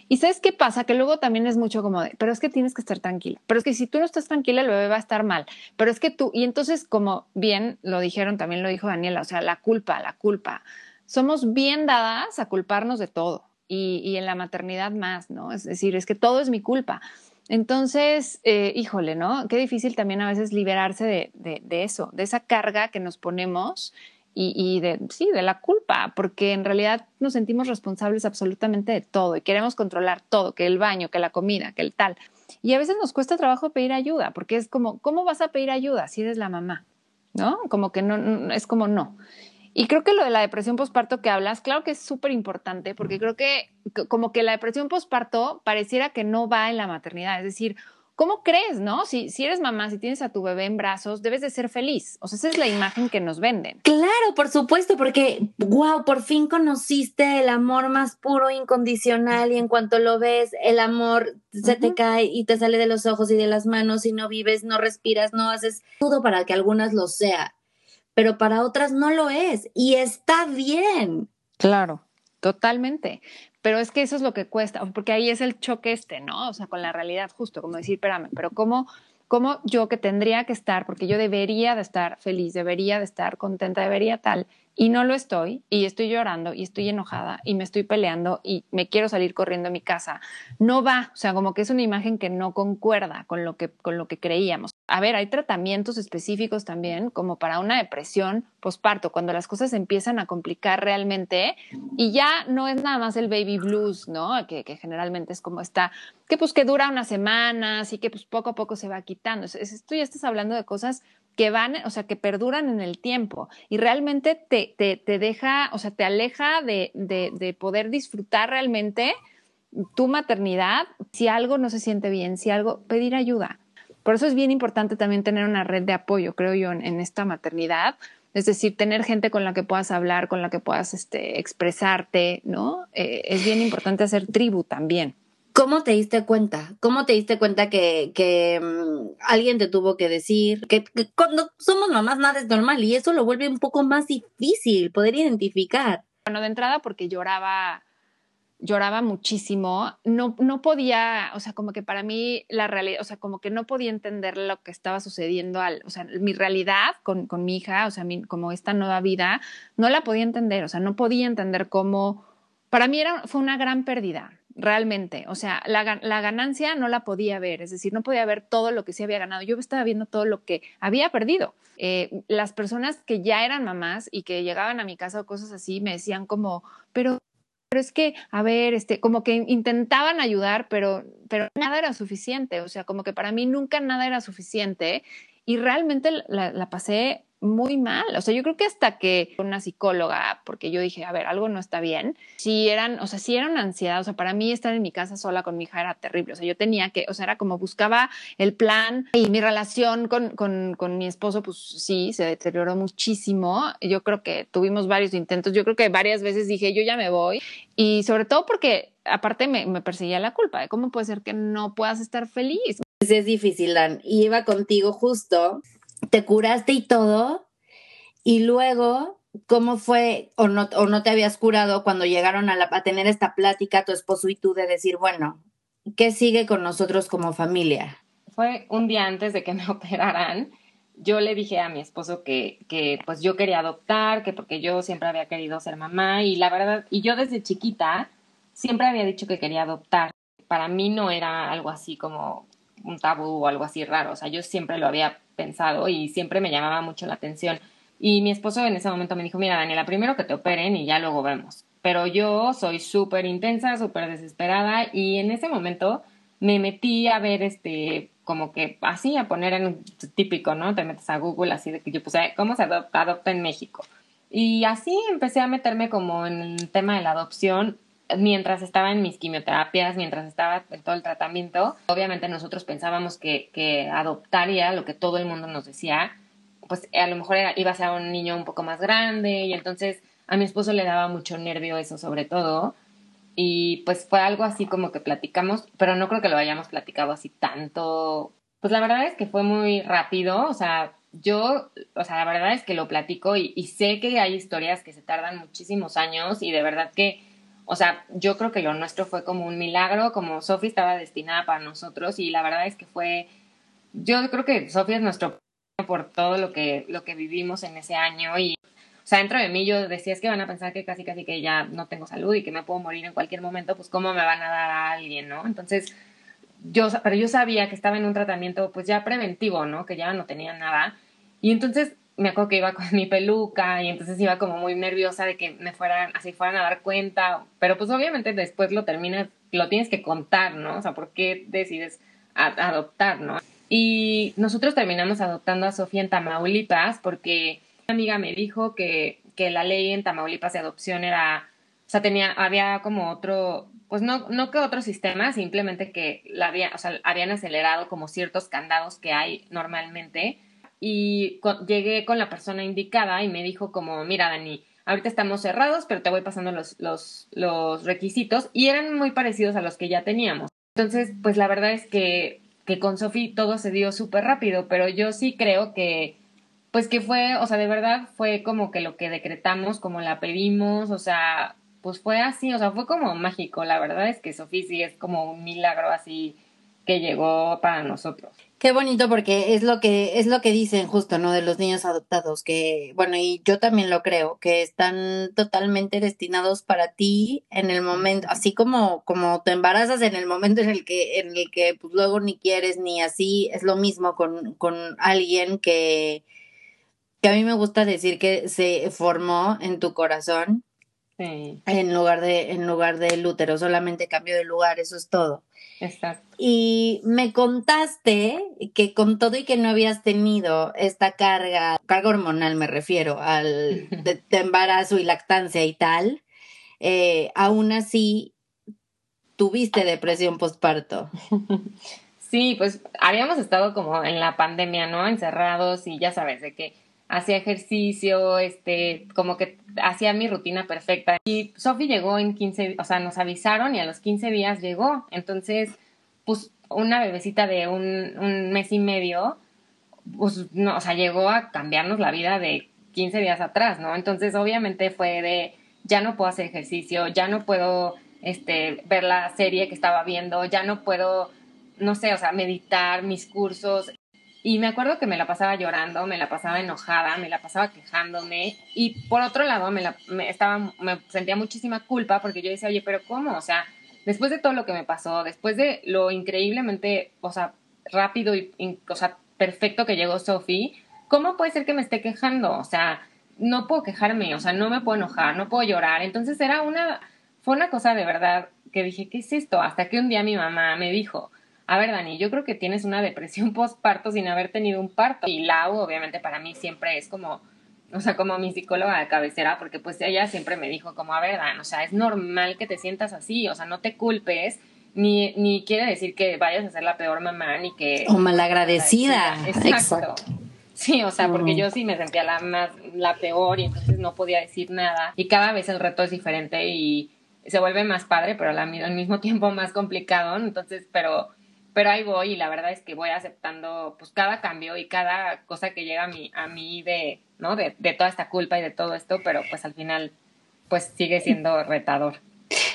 y sabes qué pasa, que luego también es mucho como de, pero es que tienes que estar tranquila, pero es que si tú no estás tranquila, el bebé va a estar mal, pero es que tú, y entonces como bien lo dijeron, también lo dijo Daniela, o sea, la culpa, la culpa. Somos bien dadas a culparnos de todo y, y en la maternidad más, ¿no? Es decir, es que todo es mi culpa. Entonces, eh, híjole, ¿no? Qué difícil también a veces liberarse de, de, eso, de esa carga que nos ponemos y, de, sí, de la culpa, porque en realidad nos sentimos responsables absolutamente de todo y queremos controlar todo, que el baño, que la comida, que el tal. Y a veces nos cuesta trabajo pedir ayuda, porque es como, ¿cómo vas a pedir ayuda si eres la mamá? ¿No? Como que no, es como no. Y creo que lo de la depresión postparto que hablas, claro que es súper importante, porque creo que como que la depresión postparto pareciera que no va en la maternidad. Es decir, ¿cómo crees, no? Si, si eres mamá, si tienes a tu bebé en brazos, debes de ser feliz. O sea, esa es la imagen que nos venden. Claro, por supuesto, porque, wow, por fin conociste el amor más puro, incondicional, y en cuanto lo ves, el amor se te cae y te sale de los ojos y de las manos y no vives, no respiras, no haces todo para que algunas lo sea pero para otras no lo es y está bien. Claro, totalmente. Pero es que eso es lo que cuesta, porque ahí es el choque este, ¿no? O sea, con la realidad justo, como decir, espérame, pero ¿cómo, cómo yo que tendría que estar, porque yo debería de estar feliz, debería de estar contenta, debería tal, y no lo estoy y estoy llorando y estoy enojada y me estoy peleando y me quiero salir corriendo a mi casa. No va, o sea, como que es una imagen que no concuerda con lo que, con lo que creíamos. A ver, hay tratamientos específicos también como para una depresión posparto, cuando las cosas empiezan a complicar realmente y ya no es nada más el baby blues, ¿no? Que, generalmente es como está, que pues que dura unas semanas y que pues poco a poco se va quitando. Esto ya estás hablando de cosas que van, o sea, que perduran en el tiempo y realmente te, te, te deja, o sea, te aleja de, de, de, poder disfrutar realmente tu maternidad si algo no se siente bien, si algo, pedir ayuda. Por eso es bien importante también tener una red de apoyo, creo yo, en, esta maternidad. Es decir, tener gente con la que puedas hablar, con la que puedas este, expresarte, ¿no? Eh, es bien importante hacer tribu también. ¿Cómo te diste cuenta? ¿Cómo te diste cuenta que, que mm, alguien te tuvo que decir que, cuando somos mamás nada es normal y eso lo vuelve un poco más difícil poder identificar? Bueno, de entrada porque lloraba, lloraba muchísimo, no, no podía, o sea, como que para mí la realidad, o sea, como que no podía entender lo que estaba sucediendo, al, o sea, mi realidad con, con mi hija, o sea, mi, como esta nueva vida, no la podía entender, o sea, no podía entender cómo, para mí era, fue una gran pérdida realmente. O sea, la, la, ganancia no la podía ver, es decir, no podía ver todo lo que se había ganado. Yo estaba viendo todo lo que había perdido. Eh, las personas que ya eran mamás y que llegaban a mi casa o cosas así me decían como, pero, pero es que, a ver, este, como que intentaban ayudar, pero, pero nada era suficiente. O sea, como que para mí nunca nada era suficiente y realmente la, la pasé muy mal. O sea, yo creo que hasta que una psicóloga, porque yo dije, a ver, algo no está bien, si eran, o sea, si era ansiedad, o sea, para mí estar en mi casa sola con mi hija era terrible. O sea, yo tenía que, o sea, era como buscaba el plan y mi relación con, con, con mi esposo, pues sí, se deterioró muchísimo. Yo creo que tuvimos varios intentos. Yo creo que varias veces dije, yo ya me voy. Y sobre todo porque aparte me, me perseguía la culpa de cómo puede ser que no puedas estar feliz. Es difícil, Dan. Y iba contigo justo te curaste y todo, y luego, ¿cómo fue o no, o no te habías curado cuando llegaron a, a tener esta plática tu esposo y tú de decir, bueno, ¿qué sigue con nosotros como familia? Fue un día antes de que me operaran. Yo le dije a mi esposo que, que pues yo quería adoptar, que porque yo siempre había querido ser mamá y la verdad, y yo desde chiquita siempre había dicho que quería adoptar. Para mí no era algo así como un tabú o algo así raro, o sea, yo siempre lo había pensado y siempre me llamaba mucho la atención. Y mi esposo en ese momento me dijo, mira, Daniela, primero que te operen y ya luego vemos. Pero yo soy súper intensa, súper desesperada y en ese momento me metí a ver este, como que así, a poner en típico, ¿no? Te metes a Google así de que yo puse, ¿cómo se adopta, adopta en México? Y así empecé a meterme como en el tema de la adopción mientras estaba en mis quimioterapias, mientras estaba en todo el tratamiento, obviamente nosotros pensábamos que, que adoptaría lo que todo el mundo nos decía, pues a lo mejor iba a ser un niño un poco más grande y entonces a mi esposo le daba mucho nervio eso sobre todo y pues fue algo así como que platicamos, pero no creo que lo hayamos platicado así tanto. Pues la verdad es que fue muy rápido, o sea, yo, o sea, la verdad es que lo platico y, y sé que hay historias que se tardan muchísimos años y de verdad que o sea, yo creo que lo nuestro fue como un milagro, como Sofi estaba destinada para nosotros y la verdad es que fue, yo creo que Sofi es nuestro por todo lo que, lo que vivimos en ese año y, o sea, dentro de mí yo decía, es que van a pensar que casi casi que ya no tengo salud y que me puedo morir en cualquier momento, pues cómo me van a dar a alguien, ¿no? Entonces, yo, pero yo sabía que estaba en un tratamiento pues ya preventivo, ¿no? Que ya no tenía nada. Y entonces me acuerdo que iba con mi peluca y entonces iba como muy nerviosa de que me fueran, así fueran a dar cuenta, pero pues obviamente después lo terminas, lo tienes que contar, ¿no? O sea, ¿por qué decides adoptar, ¿no? Y nosotros terminamos adoptando a Sofía en Tamaulipas porque una amiga me dijo que, que la ley en Tamaulipas de adopción era, o sea, tenía, había como otro, pues no, no que otro sistema, simplemente que la había, o sea, habían acelerado como ciertos candados que hay normalmente y llegué con la persona indicada y me dijo como, mira Dani, ahorita estamos cerrados, pero te voy pasando los, requisitos y eran muy parecidos a los que ya teníamos. Entonces, pues la verdad es que, que con Sofi todo se dio súper rápido, pero yo sí creo que, pues que fue, o sea, de verdad fue como que lo que decretamos, como la pedimos, o sea, pues fue así, o sea, fue como mágico. La verdad es que Sofi sí es como un milagro así que llegó para nosotros. Qué bonito porque es lo que es lo que dicen justo, ¿no? De los niños adoptados que bueno, y yo también lo creo, que están totalmente destinados para ti en el momento, así como como te embarazas en el momento en el que en el que pues luego ni quieres ni así, es lo mismo con con alguien que que a mí me gusta decir que se formó en tu corazón. En lugar de en lugar del útero, solamente cambio de lugar, eso es todo. Exacto. Y me contaste que con todo y que no habías tenido esta carga, carga hormonal me refiero, al de, embarazo y lactancia y tal, eh, aún así tuviste depresión postparto. Sí, pues habíamos estado como en la pandemia, ¿no? Encerrados y ya sabes, de que hacía ejercicio, este, como que hacía mi rutina perfecta. Y Sofi llegó en 15, o sea, nos avisaron y a los 15 días llegó. Entonces, pues una bebecita de un, un mes y medio, pues no, o sea, llegó a cambiarnos la vida de 15 días atrás, ¿no? Entonces, obviamente fue de, ya no puedo hacer ejercicio, ya no puedo, este, ver la serie que estaba viendo, ya no puedo, no sé, o sea, meditar mis cursos. Y me acuerdo que me la pasaba llorando, me la pasaba enojada, me la pasaba quejándome. Y por otro lado, me, la, me, estaba, me sentía muchísima culpa porque yo decía, oye, pero ¿cómo? O sea, después de todo lo que me pasó, después de lo increíblemente, o sea, rápido y, o sea, perfecto que llegó Sophie, ¿cómo puede ser que me esté quejando? O sea, no puedo quejarme, o sea, no me puedo enojar, no puedo llorar. Entonces era una, fue una cosa de verdad que dije, ¿qué es esto? Hasta que un día mi mamá me dijo, a ver, Dani, yo creo que tienes una depresión postparto sin haber tenido un parto. Y Lau, obviamente, para mí siempre es como, o sea, como mi psicóloga de cabecera, porque pues ella siempre me dijo como, a ver, Dan, o sea, es normal que te sientas así, o sea, no te culpes, ni, ni quiere decir que vayas a ser la peor mamá, ni que... O malagradecida. Exacto. Exacto. Sí, o sea, porque yo sí me sentía la más, la peor y entonces no podía decir nada. Y cada vez el reto es diferente y se vuelve más padre, pero al mismo tiempo más complicado. Entonces, pero pero ahí voy y la verdad es que voy aceptando pues cada cambio y cada cosa que llega a mí, a mí de, ¿no? De, de toda esta culpa y de todo esto, pero pues al final pues sigue siendo retador.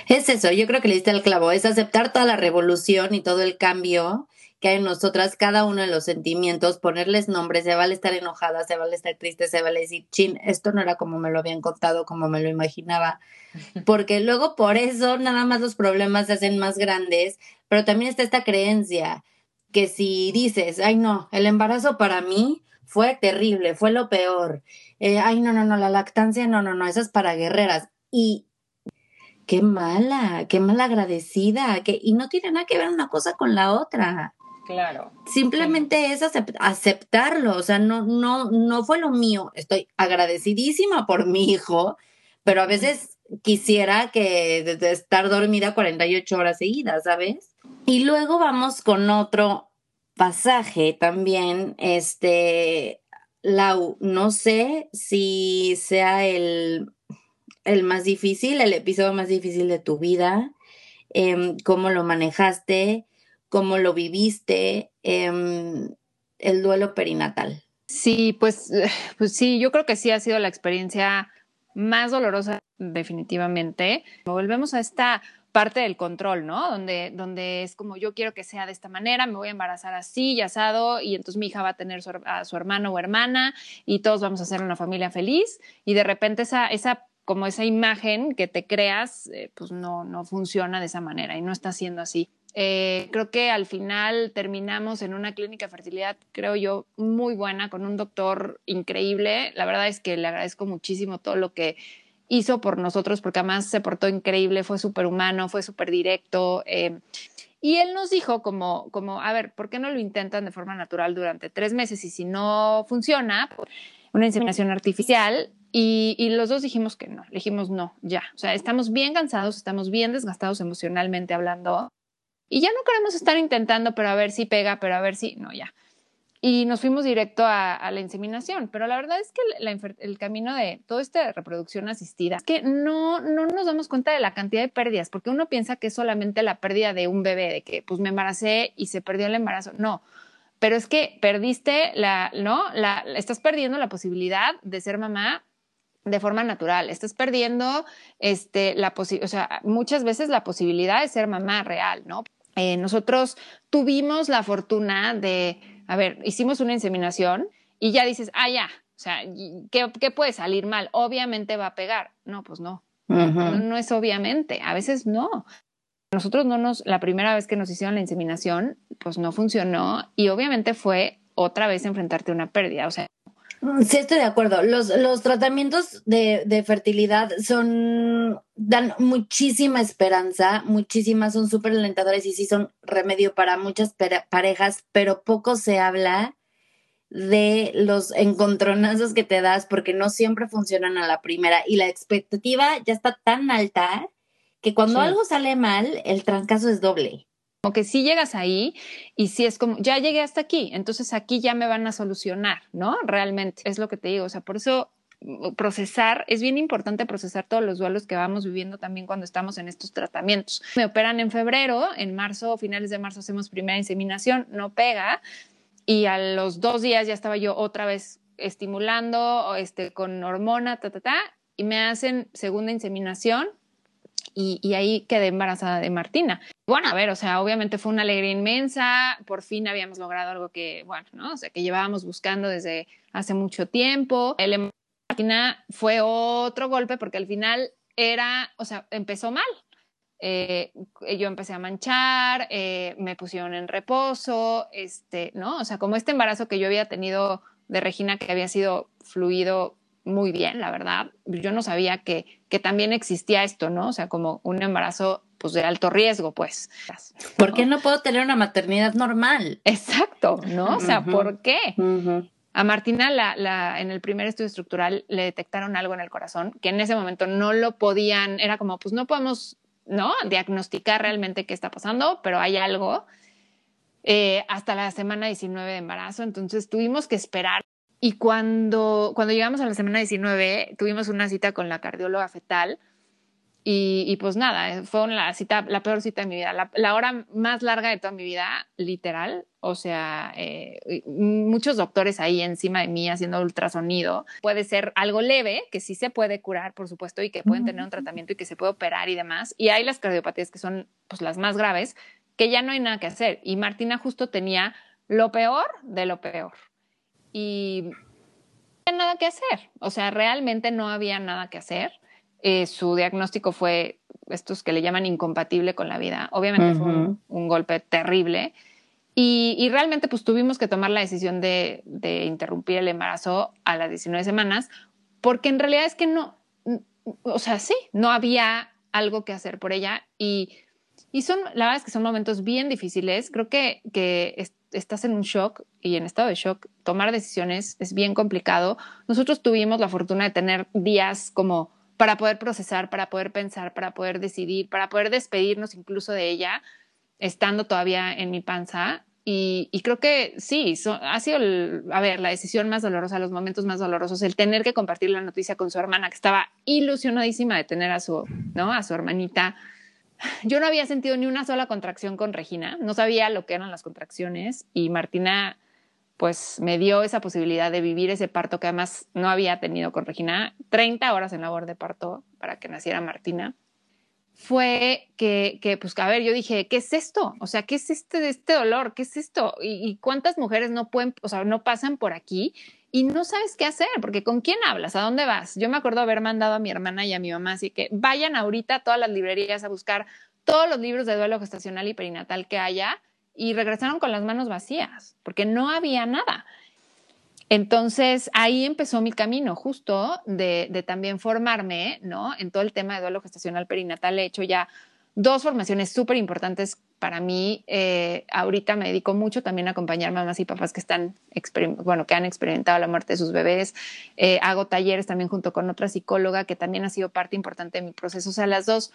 Es eso, yo creo que le diste el clavo, es aceptar toda la revolución y todo el cambio que hay en nosotras, cada uno de los sentimientos, ponerles nombres, se vale estar enojada, se vale estar triste, se vale decir, chin, esto no era como me lo habían contado, como me lo imaginaba, porque luego por eso nada más los problemas se hacen más grandes, pero también está esta creencia que si dices, ay no, el embarazo para mí fue terrible, fue lo peor, eh, ay no, no, no, la lactancia, no, no, no, eso es para guerreras, y qué mala, qué mal agradecida, que, y no tiene nada que ver una cosa con la otra. Claro. Simplemente es aceptarlo, o sea, no, no, no fue lo mío. Estoy agradecidísima por mi hijo, pero a veces quisiera que de estar dormida 48 horas seguidas, ¿sabes? Y luego vamos con otro pasaje también, este, Lau, no sé si sea el, el más difícil, el episodio más difícil de tu vida, eh, cómo lo manejaste, cómo lo viviste, em, el duelo perinatal. Sí, pues, pues sí, yo creo que sí ha sido la experiencia más dolorosa definitivamente. Volvemos a esta parte del control, ¿no? Donde, donde es como yo quiero que sea de esta manera, me voy a embarazar así y asado, y entonces mi hija va a tener a su hermano o hermana y todos vamos a ser una familia feliz, y de repente esa, esa como esa imagen que te creas, eh, pues no, no funciona de esa manera y no está siendo así. Eh, creo que al final terminamos en una clínica de fertilidad, creo yo, muy buena, con un doctor increíble. La verdad es que le agradezco muchísimo todo lo que hizo por nosotros, porque además se portó increíble, fue súper humano, fue súper directo. Eh, y él nos dijo como, como, a ver, ¿por qué no lo intentan de forma natural durante tres meses? Y si no funciona, pues, una inseminación artificial. Y, y, los dos dijimos que no, dijimos no, ya. O sea, estamos bien cansados, estamos bien desgastados emocionalmente hablando. Y ya no queremos estar intentando, pero a ver si pega, pero a ver si, no, ya. Y nos fuimos directo a, la inseminación, pero la verdad es que el camino de toda esta reproducción asistida, es que no, no nos damos cuenta de la cantidad de pérdidas, porque uno piensa que es solamente la pérdida de un bebé, de que pues me embaracé y se perdió el embarazo. No, pero es que perdiste la, ¿no? La, estás perdiendo la posibilidad de ser mamá de forma natural. Estás perdiendo este, la o sea, muchas veces la posibilidad de ser mamá real, ¿no? Eh, nosotros tuvimos la fortuna de, a ver, hicimos una inseminación y ya dices, ah, ya, o sea, ¿qué, puede salir mal? Obviamente va a pegar. No, pues no. no. es obviamente, a veces no. Nosotros no nos, la primera vez que nos hicieron la inseminación, pues no funcionó y obviamente fue otra vez enfrentarte a una pérdida. O sea, Sí, estoy de acuerdo. Los, los tratamientos de, de, fertilidad son, dan muchísima esperanza, muchísimas, son súper alentadores y sí son remedio para muchas parejas, pero poco se habla de los encontronazos que te das porque no siempre funcionan a la primera y la expectativa ya está tan alta que cuando algo sale mal, el trancazo es doble. Como que si llegas ahí y si es como, ya llegué hasta aquí, entonces aquí ya me van a solucionar, ¿no? Realmente, es lo que te digo, o sea, por eso mm, procesar, es bien importante procesar todos los duelos que vamos viviendo también cuando estamos en estos tratamientos. Me operan en febrero, en marzo, finales de marzo hacemos primera inseminación, no pega, y a los dos días ya estaba yo otra vez estimulando este, con hormona, ta, ta, ta, y me hacen segunda inseminación y, ahí quedé embarazada de Martina. Bueno, a ver, o sea, obviamente fue una alegría inmensa, por fin habíamos logrado algo que, bueno, ¿no? O sea, que llevábamos buscando desde hace mucho tiempo. El de Martina fue otro golpe porque al final era, o sea, empezó mal. Eh, yo empecé a manchar, eh, me pusieron en reposo, este, ¿no? O sea, como este embarazo que yo había tenido de Regina, que había sido fluido muy bien, la verdad. Yo no sabía que, que también existía esto, ¿no? O sea, como un embarazo pues de alto riesgo, pues. ¿Por qué no puedo tener una maternidad normal? Exacto, ¿no? O sea, ¿por qué? A Martina la, la, en el primer estudio estructural le detectaron algo en el corazón que en ese momento no lo podían, era como, pues no podemos, ¿no? Diagnosticar realmente qué está pasando, pero hay algo. Eh, hasta la semana 19 de embarazo, entonces tuvimos que esperar. Y cuando, cuando llegamos a la semana 19, tuvimos una cita con la cardióloga fetal y, pues nada, fue la cita, la peor cita de mi vida, la, hora más larga de toda mi vida, literal. O sea, eh, muchos doctores ahí encima de mí haciendo ultrasonido. Puede ser algo leve, que sí se puede curar, por supuesto, y que pueden tener un tratamiento y que se puede operar y demás. Y hay las cardiopatías que son pues las más graves, que ya no hay nada que hacer. Y Martina justo tenía lo peor de lo peor. Y no había nada que hacer. O sea, realmente no había nada que hacer eh, su diagnóstico fue estos que le llaman incompatible con la vida. Obviamente fue un, golpe terrible. Y, realmente pues tuvimos que tomar la decisión de, interrumpir el embarazo a las 19 semanas, porque en realidad es que no, o sea, sí, no había algo que hacer por ella. Y, y son, la verdad es que son momentos bien difíciles. Creo que, que estás en un shock y en estado de shock, tomar decisiones es bien complicado. Nosotros tuvimos la fortuna de tener días como para poder procesar, para poder pensar, para poder decidir, para poder despedirnos incluso de ella, estando todavía en mi panza. Y, creo que sí, ha sido, a ver, la decisión más dolorosa, los momentos más dolorosos, el tener que compartir la noticia con su hermana, que estaba ilusionadísima de tener a su, ¿no? A su hermanita. Yo no había sentido ni una sola contracción con Regina, no sabía lo que eran las contracciones y Martina pues me dio esa posibilidad de vivir ese parto que además no había tenido con Regina, 30 horas en labor de parto para que naciera Martina, fue que, que, pues, a ver, yo dije, ¿qué es esto? O sea, ¿qué es este, este dolor? ¿Qué es esto? ¿Y, cuántas mujeres no pueden, o sea, no pasan por aquí y no sabes qué hacer? Porque ¿con quién hablas? ¿A dónde vas? Yo me acuerdo haber mandado a mi hermana y a mi mamá, así que vayan ahorita a todas las librerías a buscar todos los libros de duelo gestacional y perinatal que haya y regresaron con las manos vacías, porque no había nada. Entonces ahí empezó mi camino justo de, también formarme, ¿no? En todo el tema de duelo gestacional perinatal he hecho ya dos formaciones súper importantes para mí. Eh, ahorita me dedico mucho también a acompañar mamás y papás que están, bueno, que han experimentado la muerte de sus bebés. Eh, hago talleres también junto con otra psicóloga que también ha sido parte importante de mi proceso. O sea, las dos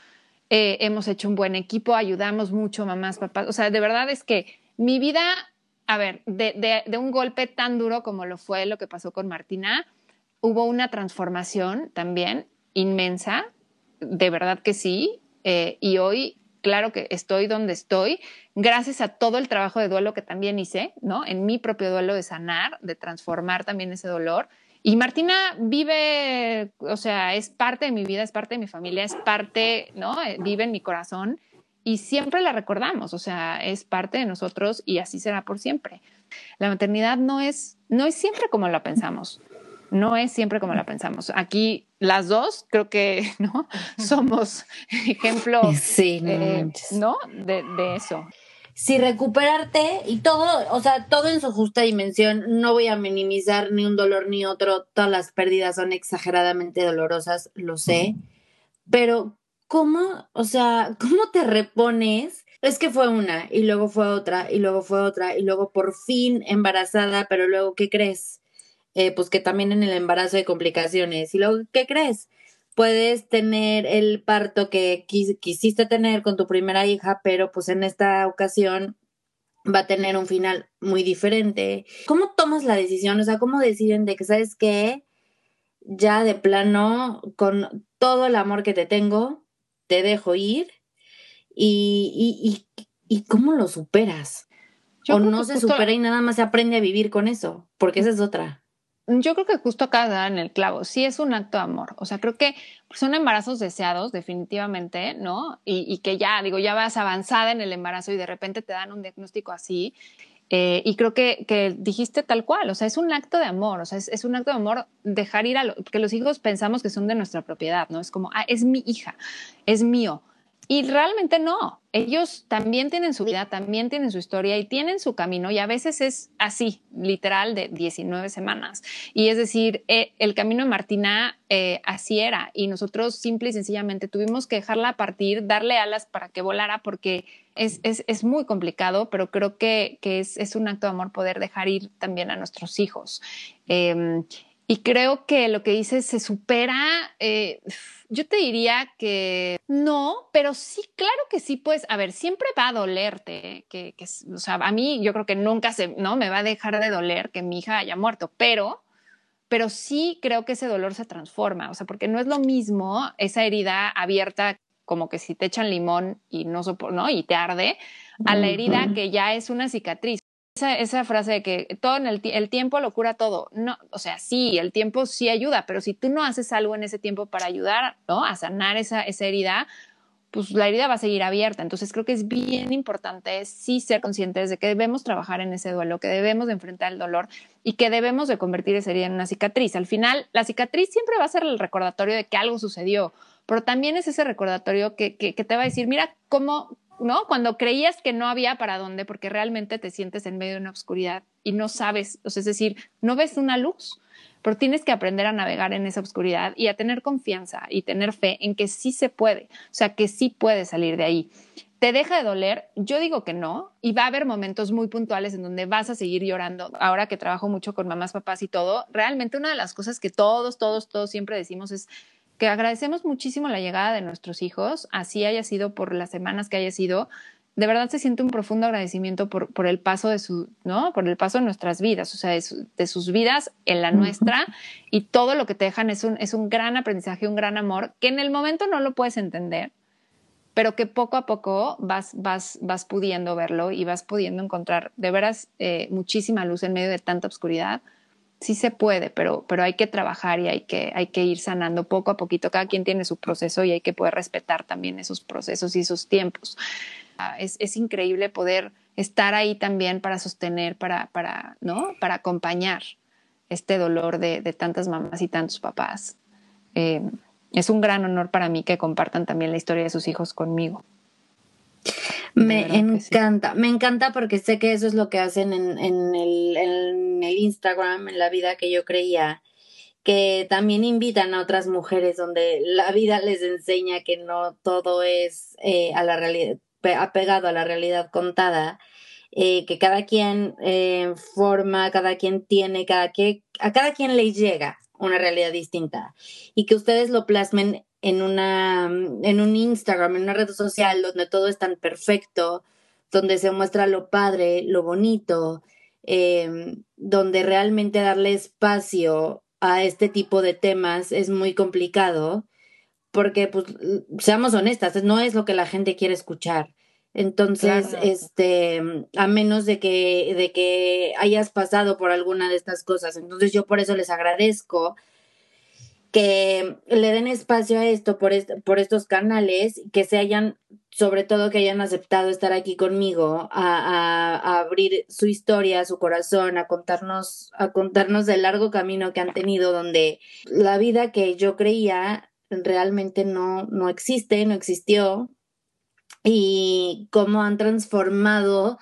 eh, hemos hecho un buen equipo, ayudamos mucho, mamás, papás. O sea, de verdad es que mi vida, a ver, de, un golpe tan duro como lo fue lo que pasó con Martina, hubo una transformación también inmensa, de verdad que sí. Eh, y hoy, claro que estoy donde estoy, gracias a todo el trabajo de duelo que también hice, ¿no? En mi propio duelo de sanar, de transformar también ese dolor y Martina vive, o sea, es parte de mi vida, es parte de mi familia, es parte, ¿no? Eh, vive en mi corazón y siempre la recordamos, o sea, es parte de nosotros y así será por siempre. La maternidad no es, no es siempre como la pensamos, no es siempre como la pensamos. Aquí las dos creo que, ¿no? Somos ejemplo, sí, ¿no? Eh, de, de eso si recuperarte y todo, o sea, todo en su justa dimensión, no voy a minimizar ni un dolor ni otro, todas las pérdidas son exageradamente dolorosas, lo sé, pero ¿cómo, o sea, cómo te repones? Es que fue una y luego fue otra y luego fue otra y luego por fin embarazada, pero luego, ¿qué crees? Eh, pues que también en el embarazo hay complicaciones y luego, ¿qué crees? Puedes tener el parto que quisiste tener con tu primera hija, pero pues en esta ocasión va a tener un final muy diferente. ¿Cómo tomas la decisión? O sea, ¿cómo deciden de que, sabes qué? Ya de plano, con todo el amor que te tengo, te dejo ir. ¿Y, y, y, cómo lo superas? o no se supera y nada más se aprende a vivir con eso, porque esa es otra. Yo creo que justo acá dar en el clavo, sí es un acto de amor. O sea, creo que son embarazos deseados, definitivamente, ¿no? Y, que ya, digo, ya vas avanzada en el embarazo y de repente te dan un diagnóstico así. Eh, y creo que, que, dijiste tal cual, o sea, es un acto de amor, o sea, es, un acto de amor dejar ir a lo, porque los hijos pensamos que son de nuestra propiedad, ¿no? Es como, ah, es mi hija, es mío. Y realmente no. Ellos también tienen su vida, también tienen su historia y tienen su camino y a veces es así, literal, de 19 semanas. Y es decir, eh, el camino de Martina eh, así era y nosotros simple y sencillamente tuvimos que dejarla partir, darle alas para que volara porque es, es, es muy complicado, pero creo que, que es, es, un acto de amor poder dejar ir también a nuestros hijos. Eh, y creo que lo que dices se supera, eh, yo te diría que no, pero sí, claro que sí, pues, a ver, siempre va a dolerte, que, que, o sea, a mí yo creo que nunca se, no, me va a dejar de doler que mi hija haya muerto, pero, pero sí creo que ese dolor se transforma, o sea, porque no es lo mismo esa herida abierta como que si te echan limón y no, ¿no? y te arde, a la herida que ya es una cicatriz. Esa, frase de que todo el, tiempo lo cura todo. No, o sea, sí, el tiempo sí ayuda, pero si tú no haces algo en ese tiempo para ayudar ¿no? a sanar esa, esa herida, pues la herida va a seguir abierta. Entonces creo que es bien importante sí ser conscientes de que debemos trabajar en ese duelo, que debemos de enfrentar el dolor y que debemos de convertir esa herida en una cicatriz. Al final, la cicatriz siempre va a ser el recordatorio de que algo sucedió, pero también es ese recordatorio que, que, que te va a decir, mira cómo, ¿no? Cuando creías que no había para dónde, porque realmente te sientes en medio de una oscuridad y no sabes, o sea, es decir, no ves una luz, pero tienes que aprender a navegar en esa oscuridad y a tener confianza y tener fe en que sí se puede, o sea, que sí puedes salir de ahí. ¿Te deja de doler? Yo digo que no, y va a haber momentos muy puntuales en donde vas a seguir llorando. Ahora que trabajo mucho con mamás, papás y todo, realmente una de las cosas que todos, todos, todos siempre decimos es que agradecemos muchísimo la llegada de nuestros hijos, así haya sido por las semanas que haya sido. De verdad se siente un profundo agradecimiento por, por el paso de su, ¿no? Por el paso de nuestras vidas, o sea, de, su, de sus vidas en la nuestra y todo lo que te dejan es un, es un gran aprendizaje, un gran amor, que en el momento no lo puedes entender, pero que poco a poco vas, vas, vas pudiendo verlo y vas pudiendo encontrar de veras eh, muchísima luz en medio de tanta oscuridad sí se puede, pero, pero hay que trabajar y hay que, hay que ir sanando poco a poquito. Cada quien tiene su proceso y hay que poder respetar también esos procesos y esos tiempos. Uh, es, es, increíble poder estar ahí también para sostener, para, para, ¿no? para acompañar este dolor de, de tantas mamás y tantos papás. Eh, es un gran honor para mí que compartan también la historia de sus hijos conmigo. Me encanta, sí. me encanta porque sé que eso es lo que hacen en, en, el, en, el, Instagram, en la vida que yo creía, que también invitan a otras mujeres donde la vida les enseña que no todo es eh, a la realidad, apegado a la realidad contada, eh, que cada quien eh, forma, cada quien tiene, cada quien, a cada quien le llega una realidad distinta y que ustedes lo plasmen en, una, en un Instagram, en una red social donde todo es tan perfecto, donde se muestra lo padre, lo bonito, eh, donde realmente darle espacio a este tipo de temas es muy complicado, porque, pues, seamos honestas, no es lo que la gente quiere escuchar. Entonces, claro. este, a menos de que, de que hayas pasado por alguna de estas cosas. Entonces, yo por eso les agradezco que le den espacio a esto por, por estos canales, que se hayan, sobre todo que hayan aceptado estar aquí conmigo, a, abrir su historia, su corazón, a contarnos, a contarnos del largo camino que han tenido, donde la vida que yo creía realmente no, no existe, no existió, y cómo han transformado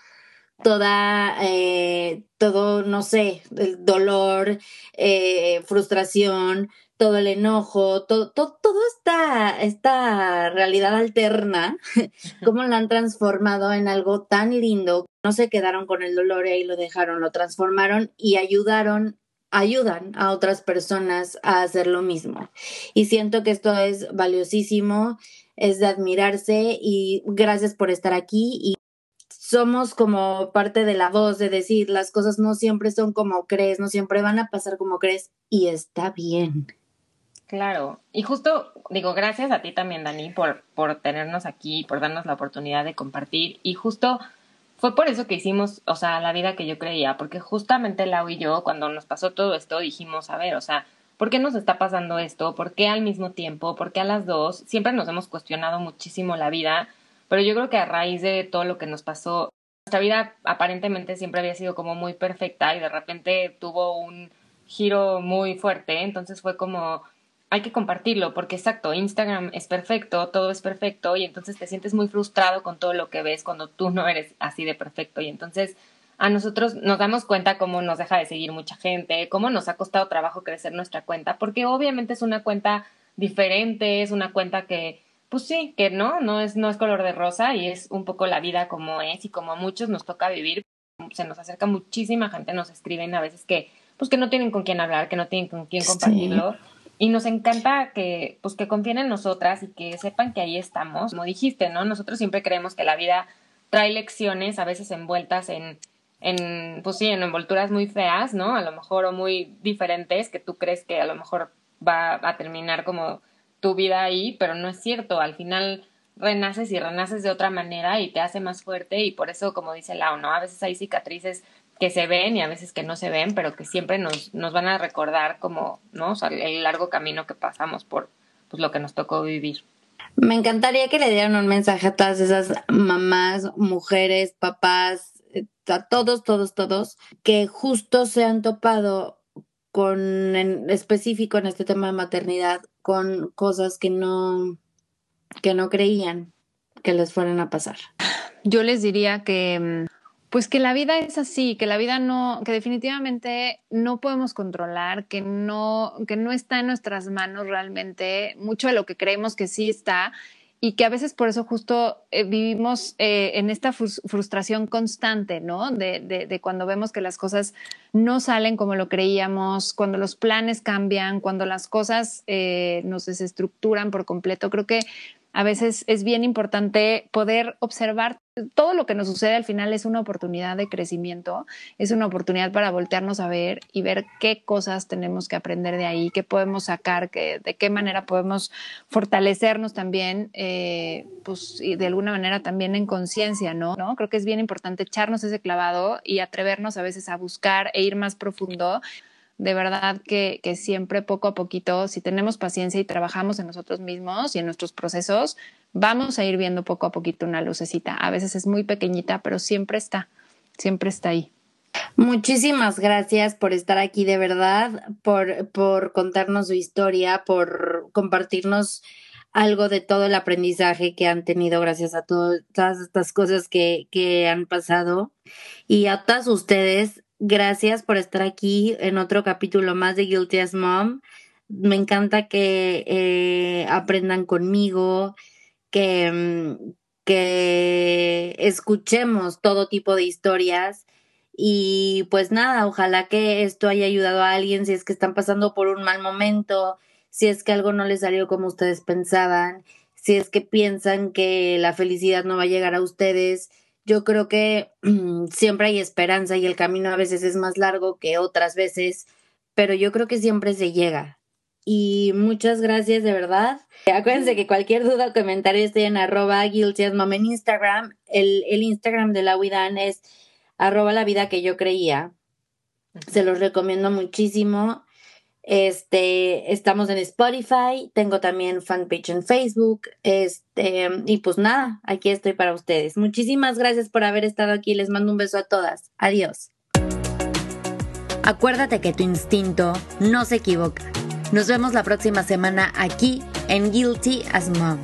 toda, eh, todo, no sé, el dolor, eh, frustración, todo el enojo, todo, todo, todo esta, esta realidad alterna, cómo lo han transformado en algo tan lindo. No se quedaron con el dolor y ahí lo dejaron, lo transformaron y ayudaron, ayudan a otras personas a hacer lo mismo. Y siento que esto es valiosísimo, es de admirarse y gracias por estar aquí y somos como parte de la voz de decir las cosas no siempre son como crees, no siempre van a pasar como crees y está bien. Claro, y justo digo, gracias a ti también, Dani, por, por tenernos aquí, por darnos la oportunidad de compartir. Y justo fue por eso que hicimos, o sea, la vida que yo creía, porque justamente Lau y yo, cuando nos pasó todo esto, dijimos, a ver, o sea, ¿por qué nos está pasando esto? ¿Por qué al mismo tiempo? ¿Por qué a las dos? Siempre nos hemos cuestionado muchísimo la vida, pero yo creo que a raíz de todo lo que nos pasó, nuestra vida aparentemente siempre había sido como muy perfecta y de repente tuvo un giro muy fuerte, entonces fue como hay que compartirlo, porque exacto, Instagram es perfecto, todo es perfecto, y entonces te sientes muy frustrado con todo lo que ves cuando tú no eres así de perfecto. Y entonces a nosotros nos damos cuenta cómo nos deja de seguir mucha gente, cómo nos ha costado trabajo crecer nuestra cuenta, porque obviamente es una cuenta diferente, es una cuenta que, pues sí, que no, no es, no es color de rosa y es un poco la vida como es y como a muchos nos toca vivir. Se nos acerca muchísima gente, nos escriben a veces que, pues que no tienen con quién hablar, que no tienen con quién compartirlo. Y nos encanta que, pues, que confíen en nosotras y que sepan que ahí estamos. Como dijiste, ¿no? Nosotros siempre creemos que la vida trae lecciones, a veces envueltas en, en, pues sí, en envolturas muy feas, ¿no? A lo mejor o muy diferentes, que tú crees que a lo mejor va a terminar como tu vida ahí, pero no es cierto. Al final renaces y renaces de otra manera y te hace más fuerte y por eso, como dice Lau, ¿no? A veces hay cicatrices que se ven y a veces que no se ven, pero que siempre nos, nos van a recordar como, ¿no? O sea, el largo camino que pasamos por pues, lo que nos tocó vivir. Me encantaría que le dieran un mensaje a todas esas mamás, mujeres, papás, eh, a todos, todos, todos, que justo se han topado con, en específico en este tema de maternidad, con cosas que no, que no creían que les fueran a pasar. Yo les diría que pues que la vida es así, que la vida no, que definitivamente no podemos controlar, que no, que no está en nuestras manos realmente mucho de lo que creemos que sí está y que a veces por eso justo eh, vivimos eh, en esta frustración constante, ¿no? De, de, cuando vemos que las cosas no salen como lo creíamos, cuando los planes cambian, cuando las cosas eh, nos desestructuran por completo. Creo que a veces es bien importante poder observar todo lo que nos sucede al final es una oportunidad de crecimiento, es una oportunidad para voltearnos a ver y ver qué cosas tenemos que aprender de ahí, qué podemos sacar, que, de qué manera podemos fortalecernos también, eh, pues y de alguna manera también en conciencia, ¿no? ¿no? Creo que es bien importante echarnos ese clavado y atrevernos a veces a buscar e ir más profundo de verdad que, que, siempre poco a poquito, si tenemos paciencia y trabajamos en nosotros mismos y en nuestros procesos, vamos a ir viendo poco a poquito una lucecita. A veces es muy pequeñita, pero siempre está, siempre está ahí. Muchísimas gracias por estar aquí de verdad, por, por contarnos su historia, por compartirnos algo de todo el aprendizaje que han tenido gracias a todas estas cosas que, que han pasado. Y a todas ustedes, Gracias por estar aquí en otro capítulo más de Guilty as Mom. Me encanta que eh, aprendan conmigo, que, mm, que escuchemos todo tipo de historias. Y pues nada, ojalá que esto haya ayudado a alguien si es que están pasando por un mal momento, si es que algo no les salió como ustedes pensaban, si es que piensan que la felicidad no va a llegar a ustedes yo creo que siempre hay esperanza y el camino a veces es más largo que otras veces, pero yo creo que siempre se llega. Y muchas gracias de verdad. Acuérdense que cualquier duda o comentario estoy en arroba guilty en Instagram. El, el Instagram de la Widan es arroba la vida que yo creía. Se los recomiendo muchísimo. Este, estamos en Spotify, tengo también fanpage en Facebook, este, y pues nada, aquí estoy para ustedes. Muchísimas gracias por haber estado aquí, les mando un beso a todas. Adiós. Acuérdate que tu instinto no se equivoca. Nos vemos la próxima semana aquí en Guilty as Mom.